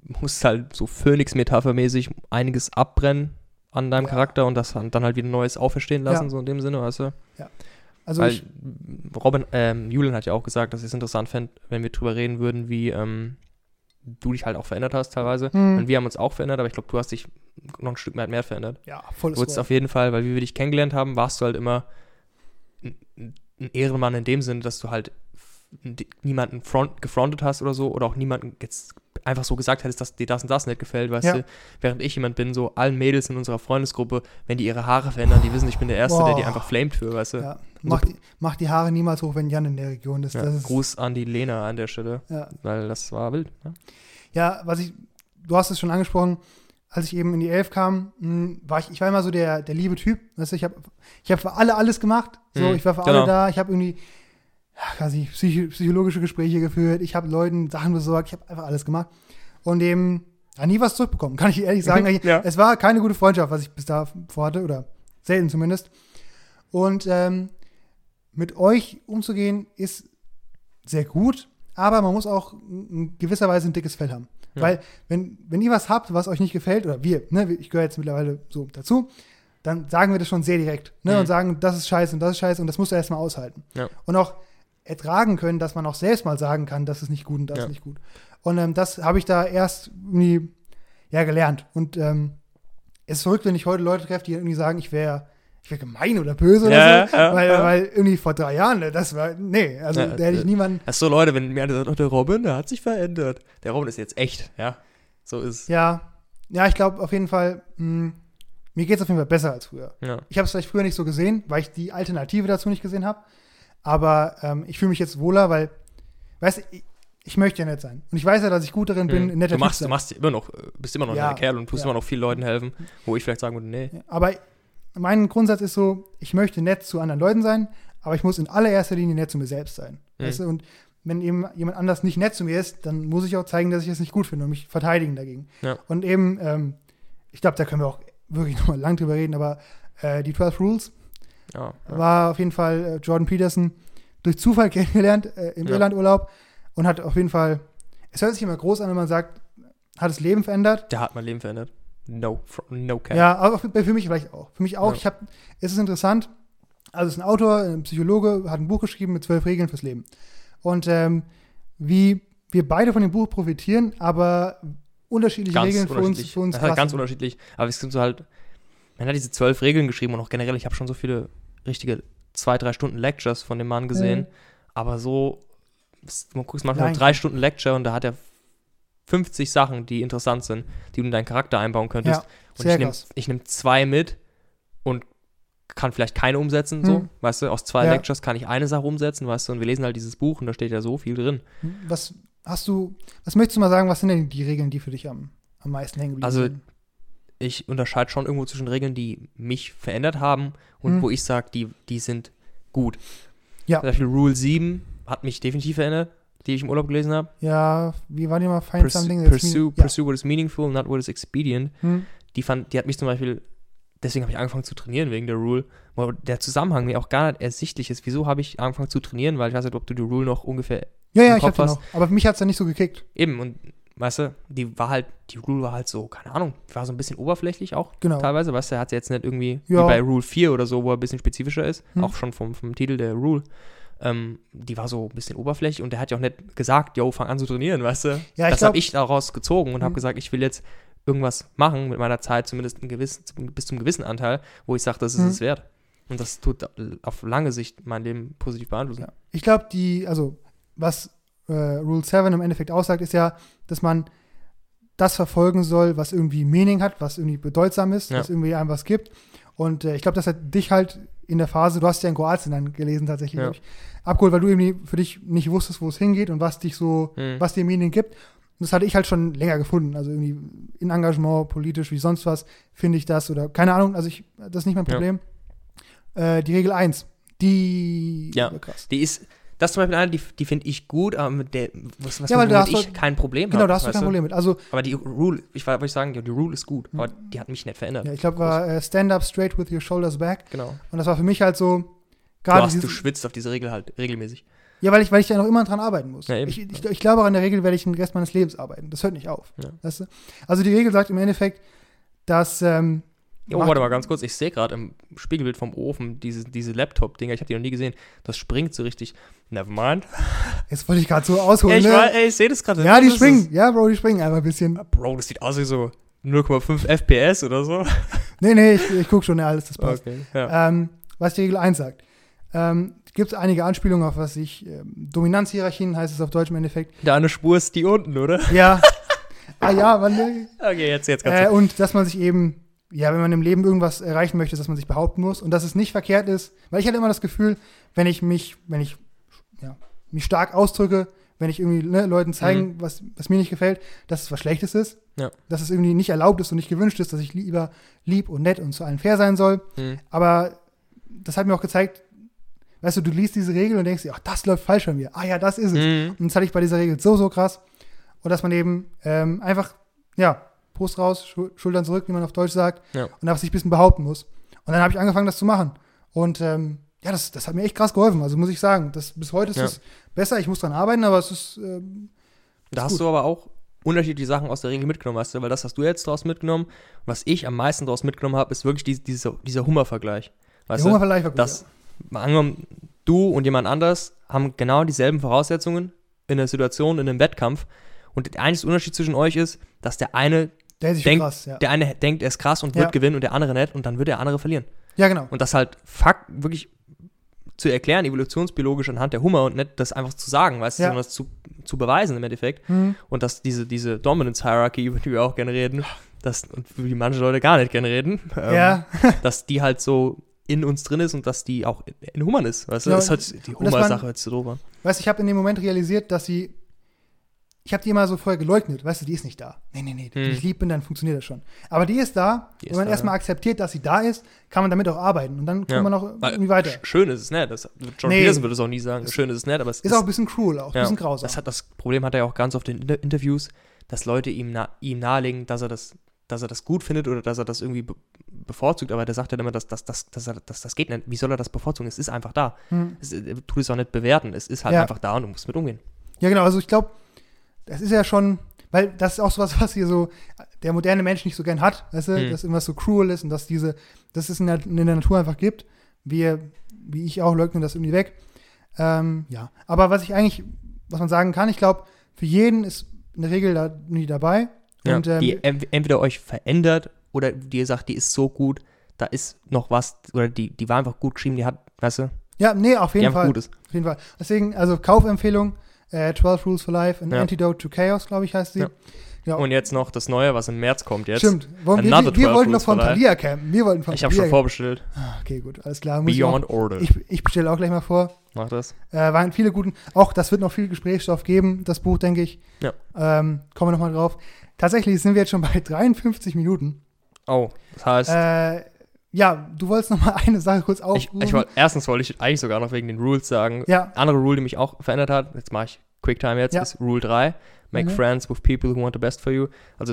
musst halt so Phoenix-Metapher-mäßig einiges abbrennen an deinem Ja. Charakter und das dann halt wieder Neues auferstehen lassen, Ja. so in dem Sinne, weißt du? also Weil ich, Robin, ähm, Julian hat ja auch gesagt, dass ich es interessant fände, wenn wir drüber reden würden, wie ähm, du dich halt auch verändert hast teilweise. Hm. Und wir haben uns auch verändert, aber ich glaube, du hast dich noch ein Stück mehr, mehr verändert. ja, volles Du wurdest auf jeden Fall, weil wie wir dich kennengelernt haben, warst du halt immer ein, ein Ehrenmann in dem Sinne, dass du halt niemanden front, gefrontet hast oder so oder auch niemanden jetzt einfach so gesagt hättest, dass dir das und das nicht gefällt, weißt Ja. du, während ich jemand bin, so allen Mädels in unserer Freundesgruppe, wenn die ihre Haare verändern, die wissen, ich bin der Erste, der die Boah. einfach flamed für, weißt du. Ja. Mach, die, mach die Haare niemals hoch, wenn Jan in der Region ist. Ja, Das ist Gruß an die Lena an der Stelle, ja. weil das war wild. Ne? ja, was ich, du hast es schon angesprochen, als ich eben in die Elf kam, mh, war ich, ich war immer so der, der liebe Typ. Weißt du, ich habe ich hab für alle alles gemacht. So, Mhm, ich war für genau. alle da. Ich habe irgendwie quasi psychologische Gespräche geführt. Ich habe Leuten Sachen besorgt. Ich habe einfach alles gemacht. Und eben nie was zurückbekommen, kann ich ehrlich sagen. Ja. Es war keine gute Freundschaft, was ich bis da vorhatte, oder selten zumindest. Und ähm, mit euch umzugehen ist sehr gut, aber man muss auch in gewisser Weise ein dickes Fell haben. Ja. Weil, wenn, wenn ihr was habt, was euch nicht gefällt, oder wir, ne, ich gehöre jetzt mittlerweile so dazu, dann sagen wir das schon sehr direkt. Ne, Mhm. Und sagen, das ist scheiße und das ist scheiße und das musst du erstmal aushalten. Ja. Und auch ertragen können, dass man auch selbst mal sagen kann, das ist nicht gut und das Ja. ist nicht gut. Und ähm, das habe ich da erst irgendwie ja, gelernt. Und ähm, es ist verrückt, wenn ich heute Leute treffe, die irgendwie sagen, ich wäre ich wär gemein oder böse oder Ja, so. ja, weil, ja. weil irgendwie vor drei Jahren, ne, das war, nee, also da hätte ich äh, niemanden, Ach so, Leute, wenn mir einer sagt, oh, der Robin, der hat sich verändert. Der Robin ist jetzt echt, ja. So ist ja, ja, ich glaube auf jeden Fall, mh, mir geht es auf jeden Fall besser als früher. Ich habe es vielleicht früher nicht so gesehen, weil ich die Alternative dazu nicht gesehen habe. Aber ähm, ich fühle mich jetzt wohler, weil, weißt du, ich, möchte ja nett sein. Und ich weiß ja, dass ich gut darin bin, ein netter du machst, du machst immer noch, äh, bist immer noch Ja, ein netter Kerl und tust ja. immer noch vielen Leuten helfen, wo ich vielleicht sagen würde, nee. Aber mein Grundsatz ist so, ich möchte nett zu anderen Leuten sein, aber ich muss in allererster Linie nett zu mir selbst sein. Mhm. Weißt du? Und wenn eben jemand anders nicht nett zu mir ist, dann muss ich auch zeigen, dass ich es nicht gut finde und mich verteidigen dagegen. Ja. Und eben, ähm, ich glaube, da können wir auch wirklich nochmal lang drüber reden, aber äh, die 12 Rules Ja, ja. war auf jeden Fall äh, Jordan Peterson durch Zufall kennengelernt äh, im Ja. Irlandurlaub und hat auf jeden Fall, es hört sich immer groß an, wenn man sagt, hat das Leben verändert. Der hat mein Leben verändert. No, no cap. Ja, aber für, für mich vielleicht auch. Für mich auch. Ja. Ich habe, es ist interessant. Also es ist ein Autor, ein Psychologe, hat ein Buch geschrieben mit zwölf Regeln fürs Leben. Und ähm, wie wir beide von dem Buch profitieren, aber unterschiedliche ganz Regeln für uns, unterschiedlich. für uns das ist halt ganz unterschiedlich. Aber es sind so halt, man hat diese zwölf Regeln geschrieben und auch generell, ich habe schon so viele richtige zwei, drei Stunden Lectures von dem Mann gesehen. Mhm. Aber so, man guckt manchmal drei Stunden Lecture und da hat er 50 Sachen, die interessant sind, die du in deinen Charakter einbauen könntest. Ja, und ich nehme nehm zwei mit und kann vielleicht keine umsetzen, so, Hm. weißt du, aus zwei Ja. Lectures kann ich eine Sache umsetzen, weißt du, und wir lesen halt dieses Buch und da steht ja so viel drin. Was hast du, was möchtest du mal sagen, was sind denn die Regeln, die für dich am, am meisten hängen geblieben Also, sind? Ich unterscheide schon irgendwo zwischen Regeln, die mich verändert haben und Hm. wo ich sage, die, die sind gut. Ja. Zum Beispiel Rule 7 hat mich definitiv verändert, die ich im Urlaub gelesen habe. Ja, wie war die mal? Find Pursue, something that's pursue, ja. pursue what is meaningful, not what is expedient. Hm. Die, fand, die hat mich zum Beispiel, deswegen habe ich angefangen zu trainieren wegen der Rule, weil der Zusammenhang mir auch gar nicht ersichtlich ist. Wieso habe ich angefangen zu trainieren? Weil ich weiß nicht, ob du die Rule noch ungefähr Ja, ja, ich hast. noch. Aber für mich hat es dann nicht so gekickt. eben und weißt du, die war halt, die Rule war halt so, keine Ahnung, war so ein bisschen oberflächlich auch Genau. teilweise, weißt du, er hat jetzt nicht irgendwie Ja. wie bei Rule 4 oder so, wo er ein bisschen spezifischer ist, Hm. auch schon vom, vom Titel der Rule. Ähm, die war so ein bisschen oberflächlich und der hat ja auch nicht gesagt, yo, fang an zu trainieren, weißt du? Ja, das habe ich daraus gezogen und habe Hm. gesagt, ich will jetzt irgendwas machen mit meiner Zeit, zumindest gewissen, bis zum gewissen Anteil, wo ich sage, das ist Mhm. es wert. Und das tut auf lange Sicht mein Leben positiv beeinflussen. Ja. Ich glaube, die, also was äh, Rule 7 im Endeffekt aussagt, ist ja, dass man das verfolgen soll, was irgendwie Meaning hat, was irgendwie bedeutsam ist, Ja. was irgendwie einem was gibt. Und äh, ich glaube, das hat dich halt in der Phase, du hast ja in Kroatien dann gelesen tatsächlich, Ja. ich, abgeholt, weil du irgendwie für dich nicht wusstest, wo es hingeht und was dich so, Mhm. was dir Meaning gibt. Und das hatte ich halt schon länger gefunden. Also irgendwie in Engagement, politisch, wie sonst was, finde ich das oder keine Ahnung, also ich, das ist nicht mein Ja. Problem. Äh, die Regel 1, die Ja. krass. Die ist, das ist zum Beispiel eine, die, die finde ich gut, aber mit der, was, was Ja, weil ich du- kein Problem Genau, da hast du kein Problem mit. Also, Aber die Rule, ich wollte ich sagen, die Rule ist gut, aber die hat mich nicht verändert. ja, ich glaube, war äh, Stand up straight with your shoulders back. Genau. Und das war für mich halt so, Du, gerade hast, du dieses, schwitzt auf diese Regel halt regelmäßig. Ja, weil ich, weil ich da noch immer dran arbeiten muss. Ja, ich, ich, ich glaube, an der Regel werde ich den Rest meines Lebens arbeiten. Das hört nicht auf. Ja. Weißt du? Also die Regel sagt im Endeffekt, dass ähm, Oh, warte mal ganz kurz. Ich sehe gerade im Spiegelbild vom Ofen diese, diese Laptop-Dinger. Ich habe die noch nie gesehen. Das springt so richtig. Nevermind. jetzt wollte ich gerade so ausholen. ich, ne? ich sehe das gerade. ja, die springen. Ja, Bro, die springen einfach ein bisschen. Bro, das sieht aus wie so 0,5 FPS oder so. Nee, nee, ich, ich gucke schon, ja, alles, das passt. Okay. Ja. Ähm, was die Regel 1 sagt. Ähm, Gibt es einige Anspielungen auf was ich, ähm, Dominanzhierarchien heißt es auf Deutsch im Endeffekt. Der eine Spur ist die unten, oder? Ja. ah ja, man, ne? Okay, jetzt, jetzt ganz Äh, und dass man sich eben, ja, wenn man im Leben irgendwas erreichen möchte, dass man sich behaupten muss und dass es nicht verkehrt ist, weil ich hatte immer das Gefühl, wenn ich mich, wenn ich ja, mich stark ausdrücke, wenn ich irgendwie ne, Leuten zeigen, was, was mir nicht gefällt, dass es was Schlechtes ist, Ja. dass es irgendwie nicht erlaubt ist und nicht gewünscht ist, dass ich lieber lieb und nett und zu allen fair sein soll. Hm. Aber das hat mir auch gezeigt, weißt du, du liest diese Regel und denkst dir, ach, das läuft falsch bei mir. Ah ja, das ist es. Mhm. Und das hatte ich bei dieser Regel so, so krass. Und dass man eben ähm, einfach, ja, Brust raus, Schul Schultern zurück, wie man auf Deutsch sagt, Ja. und einfach sich ein bisschen behaupten muss. Und dann habe ich angefangen, das zu machen. Und ähm, ja, das, das hat mir echt krass geholfen. Also muss ich sagen, das, bis heute ist Ja. es besser. Ich muss dran arbeiten, aber es ist, ähm, Da Ist hast gut. du aber auch unterschiedliche Sachen aus der Regel mitgenommen, du, weil das hast du jetzt draus mitgenommen. Was ich am meisten draus mitgenommen habe, ist wirklich die, dieser, dieser Hummervergleich. Weißt der du, Hungerverleih war gut. dass, mal angenommen, du und jemand anders haben genau dieselben Voraussetzungen in der Situation, in einem Wettkampf. Und der einzige Unterschied zwischen euch ist, dass der eine, der ist schon denk- krass, ja. der eine denkt, er ist krass und Ja. wird gewinnen und der andere nicht und dann wird der andere verlieren. ja, genau. Und das halt Fakt wirklich zu erklären, evolutionsbiologisch anhand der Hummer und nicht das einfach zu sagen, weißt du, Ja. sondern das zu, zu beweisen im Endeffekt. Hm. Und dass diese, diese Dominance Hierarchy, über die wir auch gerne reden, das, und über die manche Leute gar nicht gerne reden, ähm, Ja, dass die halt so in uns drin ist und dass die auch in, in Hummern ist. Weißt du, Ja, das hat die und dass Hummer-Sache sich so an. weißt du, ich habe in dem Moment realisiert, dass sie, ich habe die immer so vorher geleugnet, weißt du, die ist nicht da. Nee, nee, nee, wenn Hm. ich lieb bin, dann funktioniert das schon. Aber die ist da. Die ist wenn man da, erstmal akzeptiert, dass sie da ist, kann man damit auch arbeiten. Und dann kommt Ja. man auch irgendwie weiter. sch- Schön ist es nicht. Das, John Nee. Peterson würde es auch nie sagen. Schön ist es nicht, aber es Ist auch ein bisschen cruel, auch ein ja, bisschen grausam. Das, hat, das Problem hat er ja auch ganz oft in Inter Interviews, dass Leute ihm, na, ihm nahelegen, dass er das dass er das gut findet oder dass er das irgendwie be bevorzugt, aber der sagt dann immer, dass, dass, dass, dass, er, dass das geht nicht. Wie soll er das bevorzugen? Es ist einfach da. Hm. Es, er tut es auch nicht bewerten. Es ist halt Ja. einfach da und du musst mit umgehen. Ja, genau. Also ich glaube, das ist ja schon, weil das ist auch sowas, was hier so der moderne Mensch nicht so gern hat, weißt du, Hm. dass irgendwas so cruel ist und dass diese, dass es in der, in der Natur einfach gibt. Wir, wie ich auch, leugnen das irgendwie weg. Ähm, ja. Aber was ich eigentlich, was man sagen kann, ich glaube, für jeden ist in der Regel da nie dabei. Ja, Und, ähm, die ent entweder euch verändert oder die ihr sagt, die ist so gut, da ist noch was, oder die, die war einfach gut geschrieben, die hat, weißt du, ja, nee, auf jeden Fall. gut ist. Auf jeden Fall. Deswegen, also Kaufempfehlung, äh, 12 Rules for Life, an Ja. Antidote to Chaos, glaube ich, heißt sie. Ja. Ja. Und jetzt noch das Neue, was im März kommt jetzt. Stimmt. Wollen wir, wir, wir 12 wollten Rules von. Thalia campen. Wir wollten von Ich habe schon vorbestellt. Ah, okay, gut, alles klar. Muss ich auch- Beyond Order. Ich, ich bestelle auch gleich mal vor. Mach das. Äh, waren viele guten. Auch das wird noch viel Gesprächsstoff geben, das Buch, denke ich. Ja. Ähm, kommen wir nochmal drauf. Tatsächlich sind wir jetzt schon bei 53 Minuten. Oh, das heißt, Äh, ja, du wolltest noch mal eine Sache kurz ich, aufrufen. ich wollt, erstens wollte ich eigentlich sogar noch wegen den Rules sagen. ja, Andere Rule, die mich auch verändert hat, jetzt mache ich Quicktime jetzt, Ja. ist Rule 3. Make Mhm. friends with people who want the best for you. Also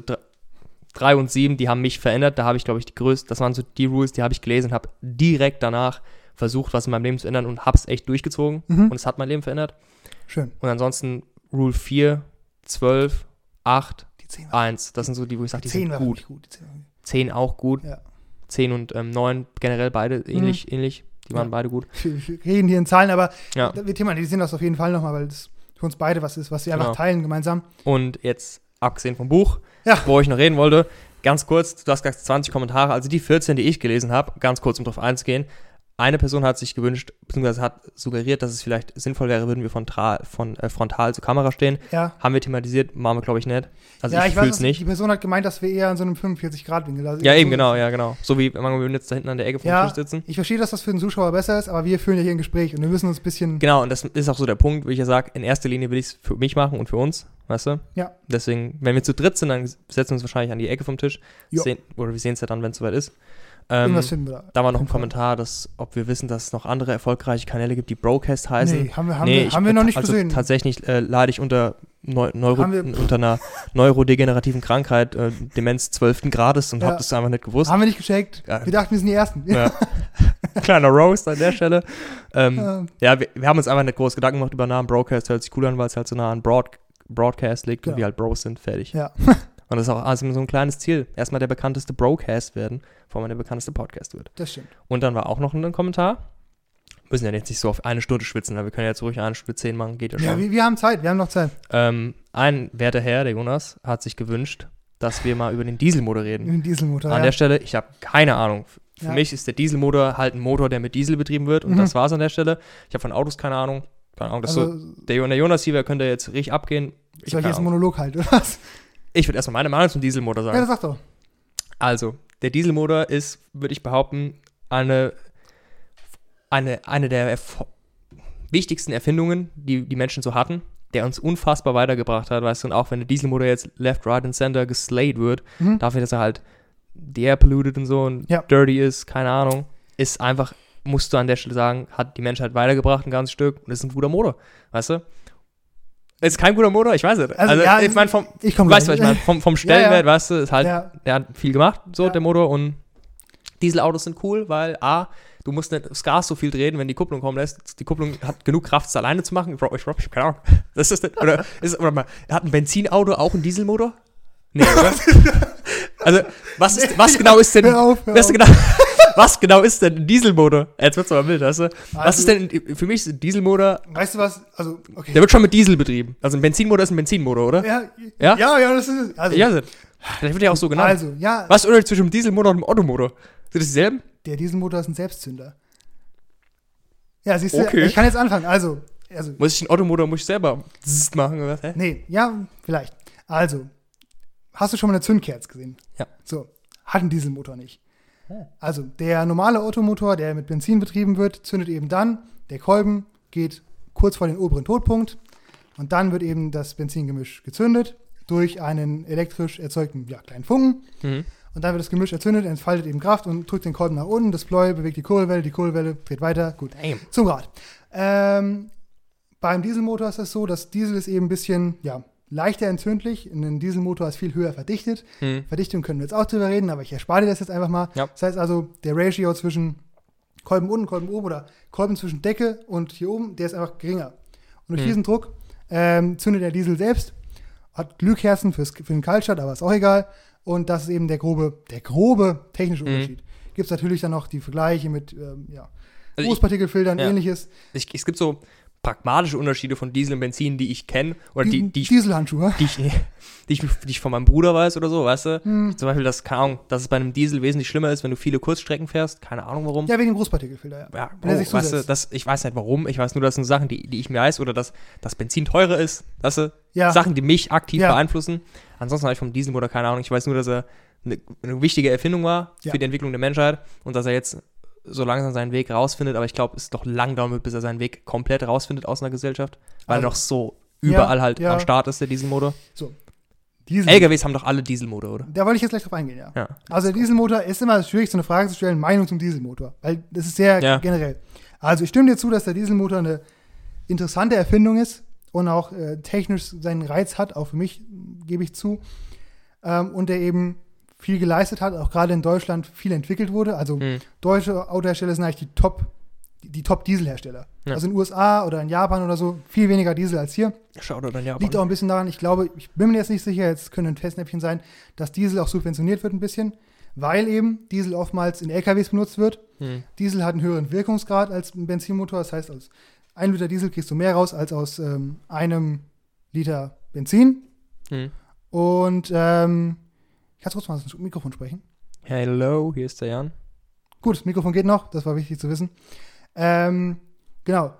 3 und 7, die haben mich verändert. Da habe ich, glaube ich, die größten, das waren so die Rules, die habe ich gelesen, habe direkt danach versucht, was in meinem Leben zu ändern und habe es echt durchgezogen. Mhm. Und es hat mein Leben verändert. schön. Und ansonsten Rule 4, 12, 8, Die 10 war, 1. Das sind so die, wo ich sage, die 10 sind war gut. gut. Die 10 war gut. 10 auch gut. Ja. 10 und ähm, 9 generell beide ähnlich, ähnlich. Die waren Ja. beide gut. Wir, reden hier in Zahlen, aber Ja. wir thematisieren das auf jeden Fall nochmal, weil das für uns beide was ist, was wir einfach Genau. teilen gemeinsam. Und jetzt, abgesehen vom Buch, Ja. wo ich noch reden wollte, ganz kurz, du hast gesagt 20 Kommentare, also die 14, die ich gelesen habe, ganz kurz, um drauf einzugehen. Eine Person hat sich gewünscht, beziehungsweise hat suggeriert, dass es vielleicht sinnvoll wäre, würden wir von, Tra von äh, frontal zur Kamera stehen. Ja. Haben wir thematisiert, machen wir, glaube ich, nicht. Also ja, ich, ich weiß, dass nicht. die Person hat gemeint, dass wir eher an so einem 45-Grad-Winkel also Ja, eben, so- genau, ja, genau. So wie, wenn wir jetzt da hinten an der Ecke vom Ja, Tisch sitzen. ich verstehe, dass das für den Zuschauer besser ist, aber wir führen ja hier ein Gespräch und wir müssen uns ein bisschen. Genau, und das ist auch so der Punkt, wo ich ja sage, in erster Linie will ich es für mich machen und für uns, weißt du? Ja. Deswegen, wenn wir zu dritt sind, dann setzen wir uns wahrscheinlich an die Ecke vom Tisch. Sehen, oder wir sehen es ja dann, wenn es soweit ist. Ähm, da. war noch ein. Kommentar, dass, ob wir wissen, dass es noch andere erfolgreiche Kanäle gibt, die Broadcast heißen. Nee, haben wir, haben Nee, wir, ich- haben wir noch nicht also gesehen. Tatsächlich äh, leide ich unter, Neu Neuro unter einer neurodegenerativen Krankheit, äh, Demenz 12. Grades und Ja. habe das einfach nicht gewusst. Haben wir nicht gecheckt. Ja. Wir dachten, wir sind die Ersten. Ja. Kleiner Roast an der Stelle. Ähm, Ähm, Ja, wir, wir haben uns einfach nicht groß Gedanken gemacht über Namen. Broadcast hört sich cool an, weil es halt so nah an Broad, Broadcast liegt und wir halt Bros sind, fertig. Ja. Und das ist auch also so ein kleines Ziel. Erstmal der bekannteste Broadcast werden, bevor man der bekannteste Podcast wird. das stimmt. Und dann war auch noch ein Kommentar. Müssen ja jetzt nicht so auf eine Stunde schwitzen, aber wir können ja jetzt ruhig eine Stunde zehn machen, geht ja schon. Ja, wir, wir haben Zeit, wir haben noch Zeit. ähm, ein werter Herr, der Jonas, hat sich gewünscht, dass wir mal über den Dieselmotor reden. Dem Dieselmotor. An ja. der Stelle, ich habe keine Ahnung. Für Ja. mich ist der Dieselmotor halt ein Motor, der mit Diesel betrieben wird. Und Mhm. das war's an der Stelle. Ich habe von Autos keine Ahnung. Keine Ahnung, das ist so also, der, Jo- der Jonas hier, wer könnte jetzt richtig abgehen? Ich, soll ich jetzt einen. Monolog halten, oder was? Ich würde erstmal meine Meinung zum Dieselmotor Ja, sagen. das sag doch. also, der Dieselmotor ist, würde ich behaupten, eine, eine, eine der wichtigsten Erfindungen, die die Menschen so hatten, der uns unfassbar weitergebracht hat, weißt du, und auch wenn der Dieselmotor jetzt left, right and center geslayed wird, Mhm. dafür, dass er halt der polluted und so und Ja. dirty ist, keine Ahnung, ist einfach, musst du an der Stelle sagen, hat die Menschheit weitergebracht ein ganzes Stück und ist ein guter Motor, weißt du? Ist kein guter Motor, ich weiß nicht. Also, Also, ja, ich meine, vom, Ich komme weißt du, was ich meine, vom, vom Stellenwert, weißt du, ist halt, Ja, der hat viel gemacht, so Ja. der Motor und Dieselautos sind cool, weil A, du musst nicht das Gas so viel drehen, wenn die Kupplung kommen lässt. Die Kupplung hat genug Kraft, es alleine zu machen. Ich, ich, ich, keine Ahnung. Das ist nicht, oder, ist, oder mal, hat ein Benzinauto auch einen Dieselmotor? Nee, oder? also, was, ist, was genau ist denn, hör auf, hör was genau, was genau ist denn ein Dieselmotor? Jetzt wird's aber wild, weißt du? Was Also- ist denn, für mich ist ein Dieselmotor, Weißt du was? Also, okay. der wird schon mit Diesel betrieben. Also ein Benzinmotor ist ein Benzinmotor, oder? ja, Ja? ja, ja, das ist es. Also, Ja, vielleicht wird der auch so genannt. also, ja, Was ist Unterschied zwischen dem Dieselmotor und dem Ottomotor? Sind das dieselben? der Dieselmotor ist ein Selbstzünder. Ja, siehst du, Okay. ich kann jetzt anfangen. Also, also Muss ich den Ottomotor muss ich selber machen oder was? Hä? nee, ja, vielleicht. Also, hast du schon mal eine Zündkerze gesehen? Ja. So, hat einen Dieselmotor nicht. Also, der normale Automotor, der mit Benzin betrieben wird, zündet eben dann, der Kolben geht kurz vor den oberen Todpunkt und dann wird eben das Benzingemisch gezündet durch einen elektrisch erzeugten ja, kleinen Funken. Mhm. Und dann wird das Gemisch erzündet, entfaltet eben Kraft und drückt den Kolben nach unten. Das Pleu bewegt die Kurbelwelle, die Kurbelwelle dreht weiter. Gut. Damn. Zum Rad. Ähm, beim Dieselmotor ist es so, dass Diesel ist eben ein bisschen ja, leichter entzündlich. Ein Dieselmotor ist viel höher verdichtet. Mhm. Verdichtung können wir jetzt auch drüber reden, aber ich erspare dir das jetzt einfach mal. Ja. Das heißt also, der Ratio zwischen Kolben unten, Kolben oben oder Kolben zwischen Decke und hier oben, der ist einfach geringer. Und durch Mhm. diesen Druck ähm, zündet der Diesel selbst, hat Glühkerzen fürs, für den Kaltstart, aber ist auch egal. Und das ist eben der grobe, der grobe technische Mhm. Unterschied. Gibt es natürlich dann noch die Vergleiche mit ähm, ja, Also Großpartikelfiltern, ja. ähnliches. ich, es gibt so pragmatische Unterschiede von Diesel und Benzin, die ich kenne oder die, die, ich, Dieselhandschuhe. die, ich, die, ich, die ich von meinem Bruder weiß oder so, weißt du? Hm. Zum Beispiel, dass, keine Ahnung, dass es bei einem Diesel wesentlich schlimmer ist, wenn du viele Kurzstrecken fährst. Keine Ahnung warum. Ja, wegen dem Großpartikelfilter, ja. Ja, Wenn er oh, sich weißt du, das, ich weiß nicht warum. Ich weiß nur, das sind Sachen, die, die ich mir weiß oder dass das Benzin teurer ist. Weißt du? Ja. Sachen, die mich aktiv Ja. beeinflussen. Ansonsten habe ich vom Dieselmotor keine Ahnung. Ich weiß nur, dass er eine, eine wichtige Erfindung war Ja. für die Entwicklung der Menschheit und dass er jetzt so langsam seinen Weg rausfindet. Aber ich glaube, es ist doch lang dauern wird, bis er seinen Weg komplett rausfindet aus einer Gesellschaft, weil Also- er noch so Ja, überall halt ja. am Start ist, der Dieselmotor. Diesel. LKWs haben doch alle Dieselmotor, oder? Da wollte ich jetzt gleich drauf eingehen, ja. Ja. Also der Dieselmotor ist immer schwierig, so eine Frage zu stellen, Meinung zum Dieselmotor, weil das ist sehr Ja. generell. Also ich stimme dir zu, dass der Dieselmotor eine interessante Erfindung ist und auch äh, technisch seinen Reiz hat, auch für mich gebe ich zu. Ähm, und der eben viel geleistet hat, auch gerade in Deutschland viel entwickelt wurde. Also Hm. deutsche Autohersteller sind eigentlich die Top, die, die Top-Dieselhersteller. Ja. Also in den USA oder in Japan oder so viel weniger Diesel als hier. Schau dir dann ja Liegt auch ein bisschen daran, ich glaube, ich bin mir jetzt nicht sicher, jetzt können ein Festnäpfchen sein, dass Diesel auch subventioniert wird ein bisschen, weil eben Diesel oftmals in LKWs benutzt wird. Hm. Diesel hat einen höheren Wirkungsgrad als ein Benzinmotor, das heißt, aus einem Liter Diesel kriegst du mehr raus als aus ähm, einem Liter Benzin. Hm. Und ähm, Ich kann trotzdem mal ins Mikrofon sprechen. Hello, hier ist der Jan. Gut, das Mikrofon geht noch, das war wichtig zu wissen. Ähm, genau.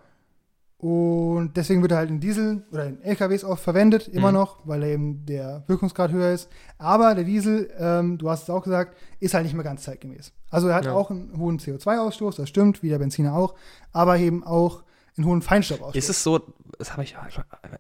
Und deswegen wird er halt in Diesel oder in LKWs oft verwendet, immer Mhm. noch, weil eben der Wirkungsgrad höher ist. Aber der Diesel, ähm, du hast es auch gesagt, ist halt nicht mehr ganz zeitgemäß. Also er hat Ja. auch einen hohen CO2-Ausstoß, das stimmt, wie der Benziner auch, aber eben auch einen hohen Feinstaubausstoß. Ist es so, das habe ich,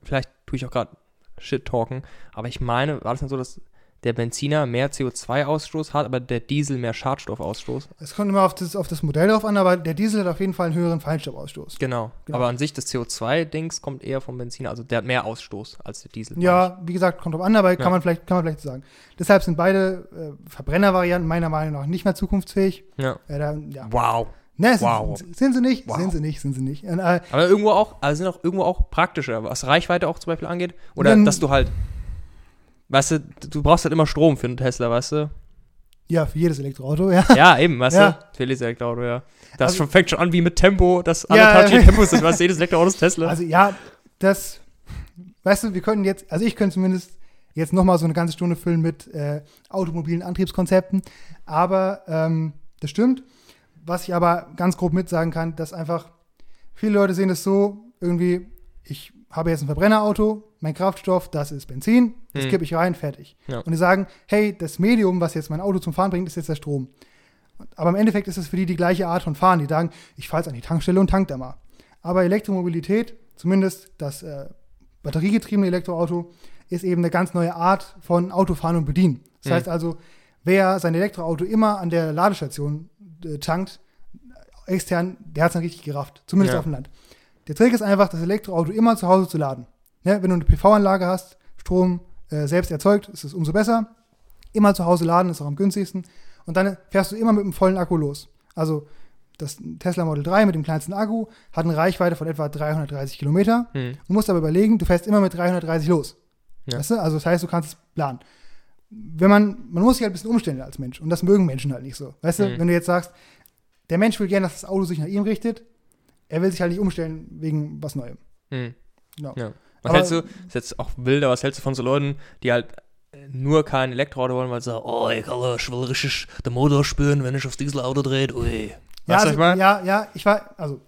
vielleicht tue ich auch gerade Shit talken, aber ich meine, war das denn so, dass der Benziner mehr CO2-Ausstoß hat, aber der Diesel mehr Schadstoffausstoß? Es kommt immer auf das, auf das Modell drauf an, aber der Diesel hat auf jeden Fall einen höheren Feinstaubausstoß. Genau. Genau. Aber an sich das CO2-Dings kommt eher vom Benziner, also der hat mehr Ausstoß als der Diesel. Ja, wie gesagt, kommt drauf an, aber Ja. kann man vielleicht, kann man vielleicht sagen. Deshalb sind beide äh, Verbrennervarianten meiner Meinung nach nicht mehr zukunftsfähig. Ja. Äh, da, ja. Wow. Ne, sind, Wow. sind sie nicht, Wow. sind sie nicht, sind sie nicht. Und, äh, Aber irgendwo auch, also sind auch irgendwo auch praktischer, was Reichweite auch zum Beispiel angeht. Oder Dann- dass du halt, weißt du, du brauchst halt immer Strom für einen Tesla, weißt du? ja, für jedes Elektroauto, ja. Ja, eben, weißt Ja. du? Für jedes Elektroauto, ja. Das Also- schon, fängt schon an wie mit Tempo, dass alle Ja. Touchy Tempo sind, weißt du, jedes Elektroauto ist Tesla. Also ja, das, weißt du, wir können jetzt, also ich könnte zumindest jetzt noch mal so eine ganze Stunde füllen mit äh, automobilen Antriebskonzepten, aber ähm, das stimmt. Was ich aber ganz grob mitsagen kann, dass einfach viele Leute sehen es so, irgendwie, ich habe jetzt ein Verbrennerauto, mein Kraftstoff, das ist Benzin, das Hm. kippe ich rein, fertig. Ja. Und die sagen, hey, das Medium, was jetzt mein Auto zum Fahren bringt, ist jetzt der Strom. Aber im Endeffekt ist es für die die gleiche Art von Fahren. Die sagen, ich fahre jetzt an die Tankstelle und tank da mal. Aber Elektromobilität, zumindest das äh, batteriegetriebene Elektroauto, ist eben eine ganz neue Art von Autofahren und Bedienen. Das Mhm. heißt also, wer sein Elektroauto immer an der Ladestation äh, tankt, extern, der hat es dann richtig gerafft. Zumindest Ja. auf dem Land. Der Trick ist einfach, das Elektroauto immer zu Hause zu laden. Ne? Wenn du eine PV-Anlage hast, Strom äh, selbst erzeugt, ist es umso besser. Immer zu Hause laden ist auch am günstigsten. Und dann fährst du immer mit einem vollen Akku los. Also das Tesla Model 3 mit dem kleinsten Akku hat eine Reichweite von etwa 330 Kilometer. Hm. Du musst aber überlegen, du fährst immer mit 330 los. Ja. Weißt du? Also das heißt, du kannst es planen. Wenn man, man muss sich halt ein bisschen umstellen als Mensch. Und das mögen Menschen halt nicht so. Weißt du, Mhm. wenn du jetzt sagst, der Mensch will gerne, dass das Auto sich nach ihm richtet, er will sich halt nicht umstellen wegen was Neuem. Hm. Genau. Ja. Was Aber- hältst du, ist jetzt auch wilder, was hältst du von so Leuten, die halt äh, nur kein Elektroauto wollen, weil sie sagen, oh, ich, Alter, ich will richtig den Motor spüren, wenn ich aufs Dieselauto drehe, ui. Ja, also, ich meine? ja, ja, ich war, also,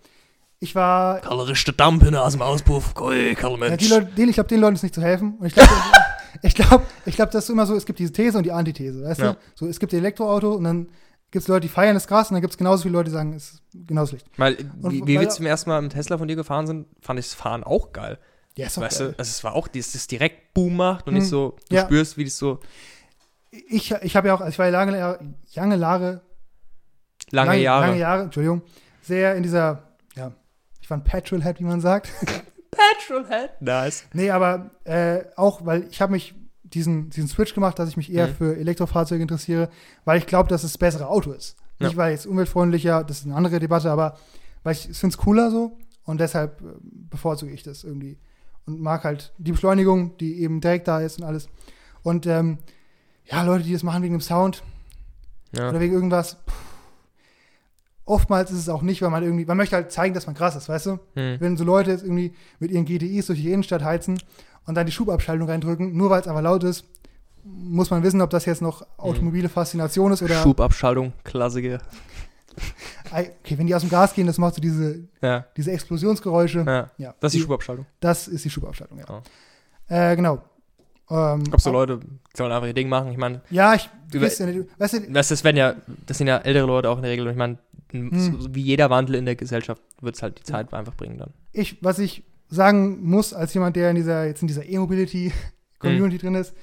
ich war, Kalle richtig Dampf hin aus dem Auspuff, ui, Kalle ja, Mensch. die Leute, den, ich glaube, den Leuten ist nicht zu helfen. Und ich glaube, ich glaube, ich glaube, das ist immer so, es gibt diese These und die Antithese, weißt Ja. du? So, es gibt das Elektroauto und dann gibt es Leute, die feiern das krass und dann gibt es genauso viele Leute, die sagen, es ist genauso schlecht. Weil, Und wie, wie weil- wir zum ersten Mal mit Tesla von dir gefahren sind, fand ich das Fahren auch geil. Ja, ist doch Weißt geil. du, also es war auch, dass es direkt Boom macht und Hm. nicht so, du Ja. spürst, wie das so Ich, ich habe ja auch, also ich war ja lange, Jahre- lange, Jahre, lange, Jahre. lange Jahre, Entschuldigung, sehr in dieser, ja, ich war ein Petrolhead, wie man sagt. Petrolhead. Nice. Nee, aber äh, auch, weil ich habe mich diesen, diesen Switch gemacht, dass ich mich eher Mhm. für Elektrofahrzeuge interessiere, weil ich glaube, dass es das bessere Auto ist. Ja. Nicht, weil es umweltfreundlicher, das ist eine andere Debatte, aber weil ich finde es cooler so und deshalb äh, bevorzuge ich das irgendwie. Und mag halt die Beschleunigung, die eben direkt da ist und alles. Und ähm, ja, Leute, die das machen wegen dem Sound Ja. oder wegen irgendwas, pff, oftmals ist es auch nicht, weil man irgendwie, man möchte halt zeigen, dass man krass ist, weißt du? Hm. wenn so Leute jetzt irgendwie mit ihren GTIs durch die Innenstadt heizen und dann die Schubabschaltung reindrücken, nur weil es einfach laut ist, muss man wissen, ob das jetzt noch automobile Faszination ist oder. Schubabschaltung, Klassiker. Okay, wenn die aus dem Gas gehen, das macht so diese, Ja, diese Explosionsgeräusche. ja. Ja, Das ist die Schubabschaltung. Das ist die Schubabschaltung, ja. Oh. Äh, genau. Ähm, Ich glaube, so Leute sollen einfach ihr Ding machen. Ich meine, Ja, ich. Du- weiß ja nicht, weißt du, das, ja, das sind ja ältere Leute auch in der Regel. Und ich meine, Hm. so wie jeder Wandel in der Gesellschaft wird es halt die Zeit einfach bringen dann. ich, was ich sagen muss, als jemand, der in dieser, jetzt in dieser E-Mobility-Community drin ist,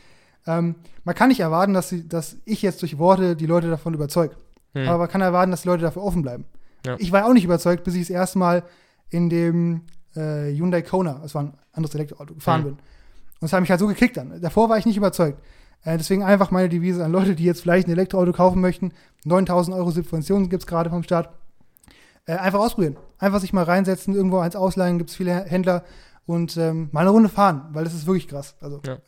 ähm, man kann nicht erwarten, dass, sie, dass ich jetzt durch Worte die Leute davon überzeuge. Hm. Aber man kann erwarten, dass die Leute dafür offen bleiben. Ja. Ich war auch nicht überzeugt, bis ich das erste Mal in dem äh, Hyundai Kona, das war ein anderes Elektroauto, gefahren Mhm. bin. Und das hat mich halt so gekickt dann. Davor war ich nicht überzeugt. Äh, deswegen einfach meine Devise an Leute, die jetzt vielleicht ein Elektroauto kaufen möchten. 9000 Euro Subventionen gibt es gerade vom Staat. Äh, einfach ausprobieren. Einfach sich mal reinsetzen, irgendwo eins ausleihen, gibt es viele Händler und ähm, mal eine Runde fahren, weil das ist wirklich krass. Also, Ja.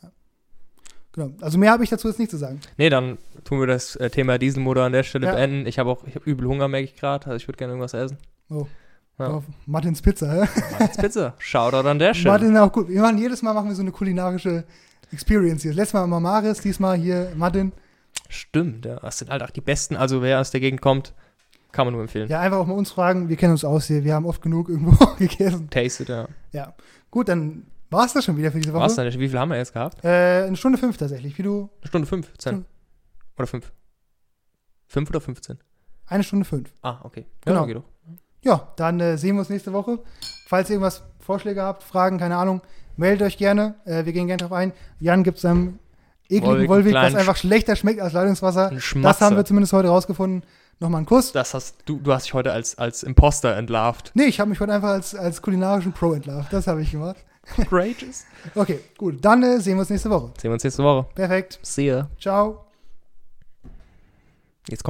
Genau. Also mehr habe ich dazu jetzt nicht zu sagen. Nee, dann tun wir das äh, Thema Dieselmotor an der Stelle Ja. beenden. Ich habe auch, ich habe übel Hunger, merke ich gerade. Also ich würde gerne irgendwas essen. Ja. Auf Martins Pizza, hä? Martins Pizza. Shoutout an der Stelle. Martin auch gut. Wir machen jedes Mal machen wir so eine kulinarische Experience hier. Letztes Mal immer Maris, diesmal hier Martin. Stimmt, ja. Das sind halt auch die besten. Also wer aus der Gegend kommt, kann man nur empfehlen. Ja, einfach auch mal uns fragen. Wir kennen uns aus hier. Wir haben oft genug irgendwo gegessen. Tasted, ja. Ja. Gut, dann war es das schon wieder für diese Woche. Was denn? Wie viel haben wir jetzt gehabt? Äh, eine Stunde fünf tatsächlich. Wie du? Eine Stunde 15. Hm. Oder 5? 5 oder 15? Eine Stunde fünf. Ah, okay. Genau. Ja, doch. Ja, dann äh, sehen wir uns nächste Woche. Falls ihr irgendwas Vorschläge habt, Fragen, keine Ahnung, meldet euch gerne. Äh, wir gehen gerne drauf ein. Jan gibt seinem ekligen Wolwig, Wollweg, was einfach schlechter schmeckt als Leitungswasser. Das haben wir zumindest heute rausgefunden. Nochmal einen Kuss. Das hast du, du hast dich heute als, als Imposter entlarvt. Nee, ich habe mich heute einfach als, als kulinarischen Pro entlarvt. Das habe ich gemacht. Courageous. Okay, gut. Dann äh, sehen wir uns nächste Woche. Sehen wir uns nächste Woche. Perfekt. See ya. Ciao. Jetzt kommt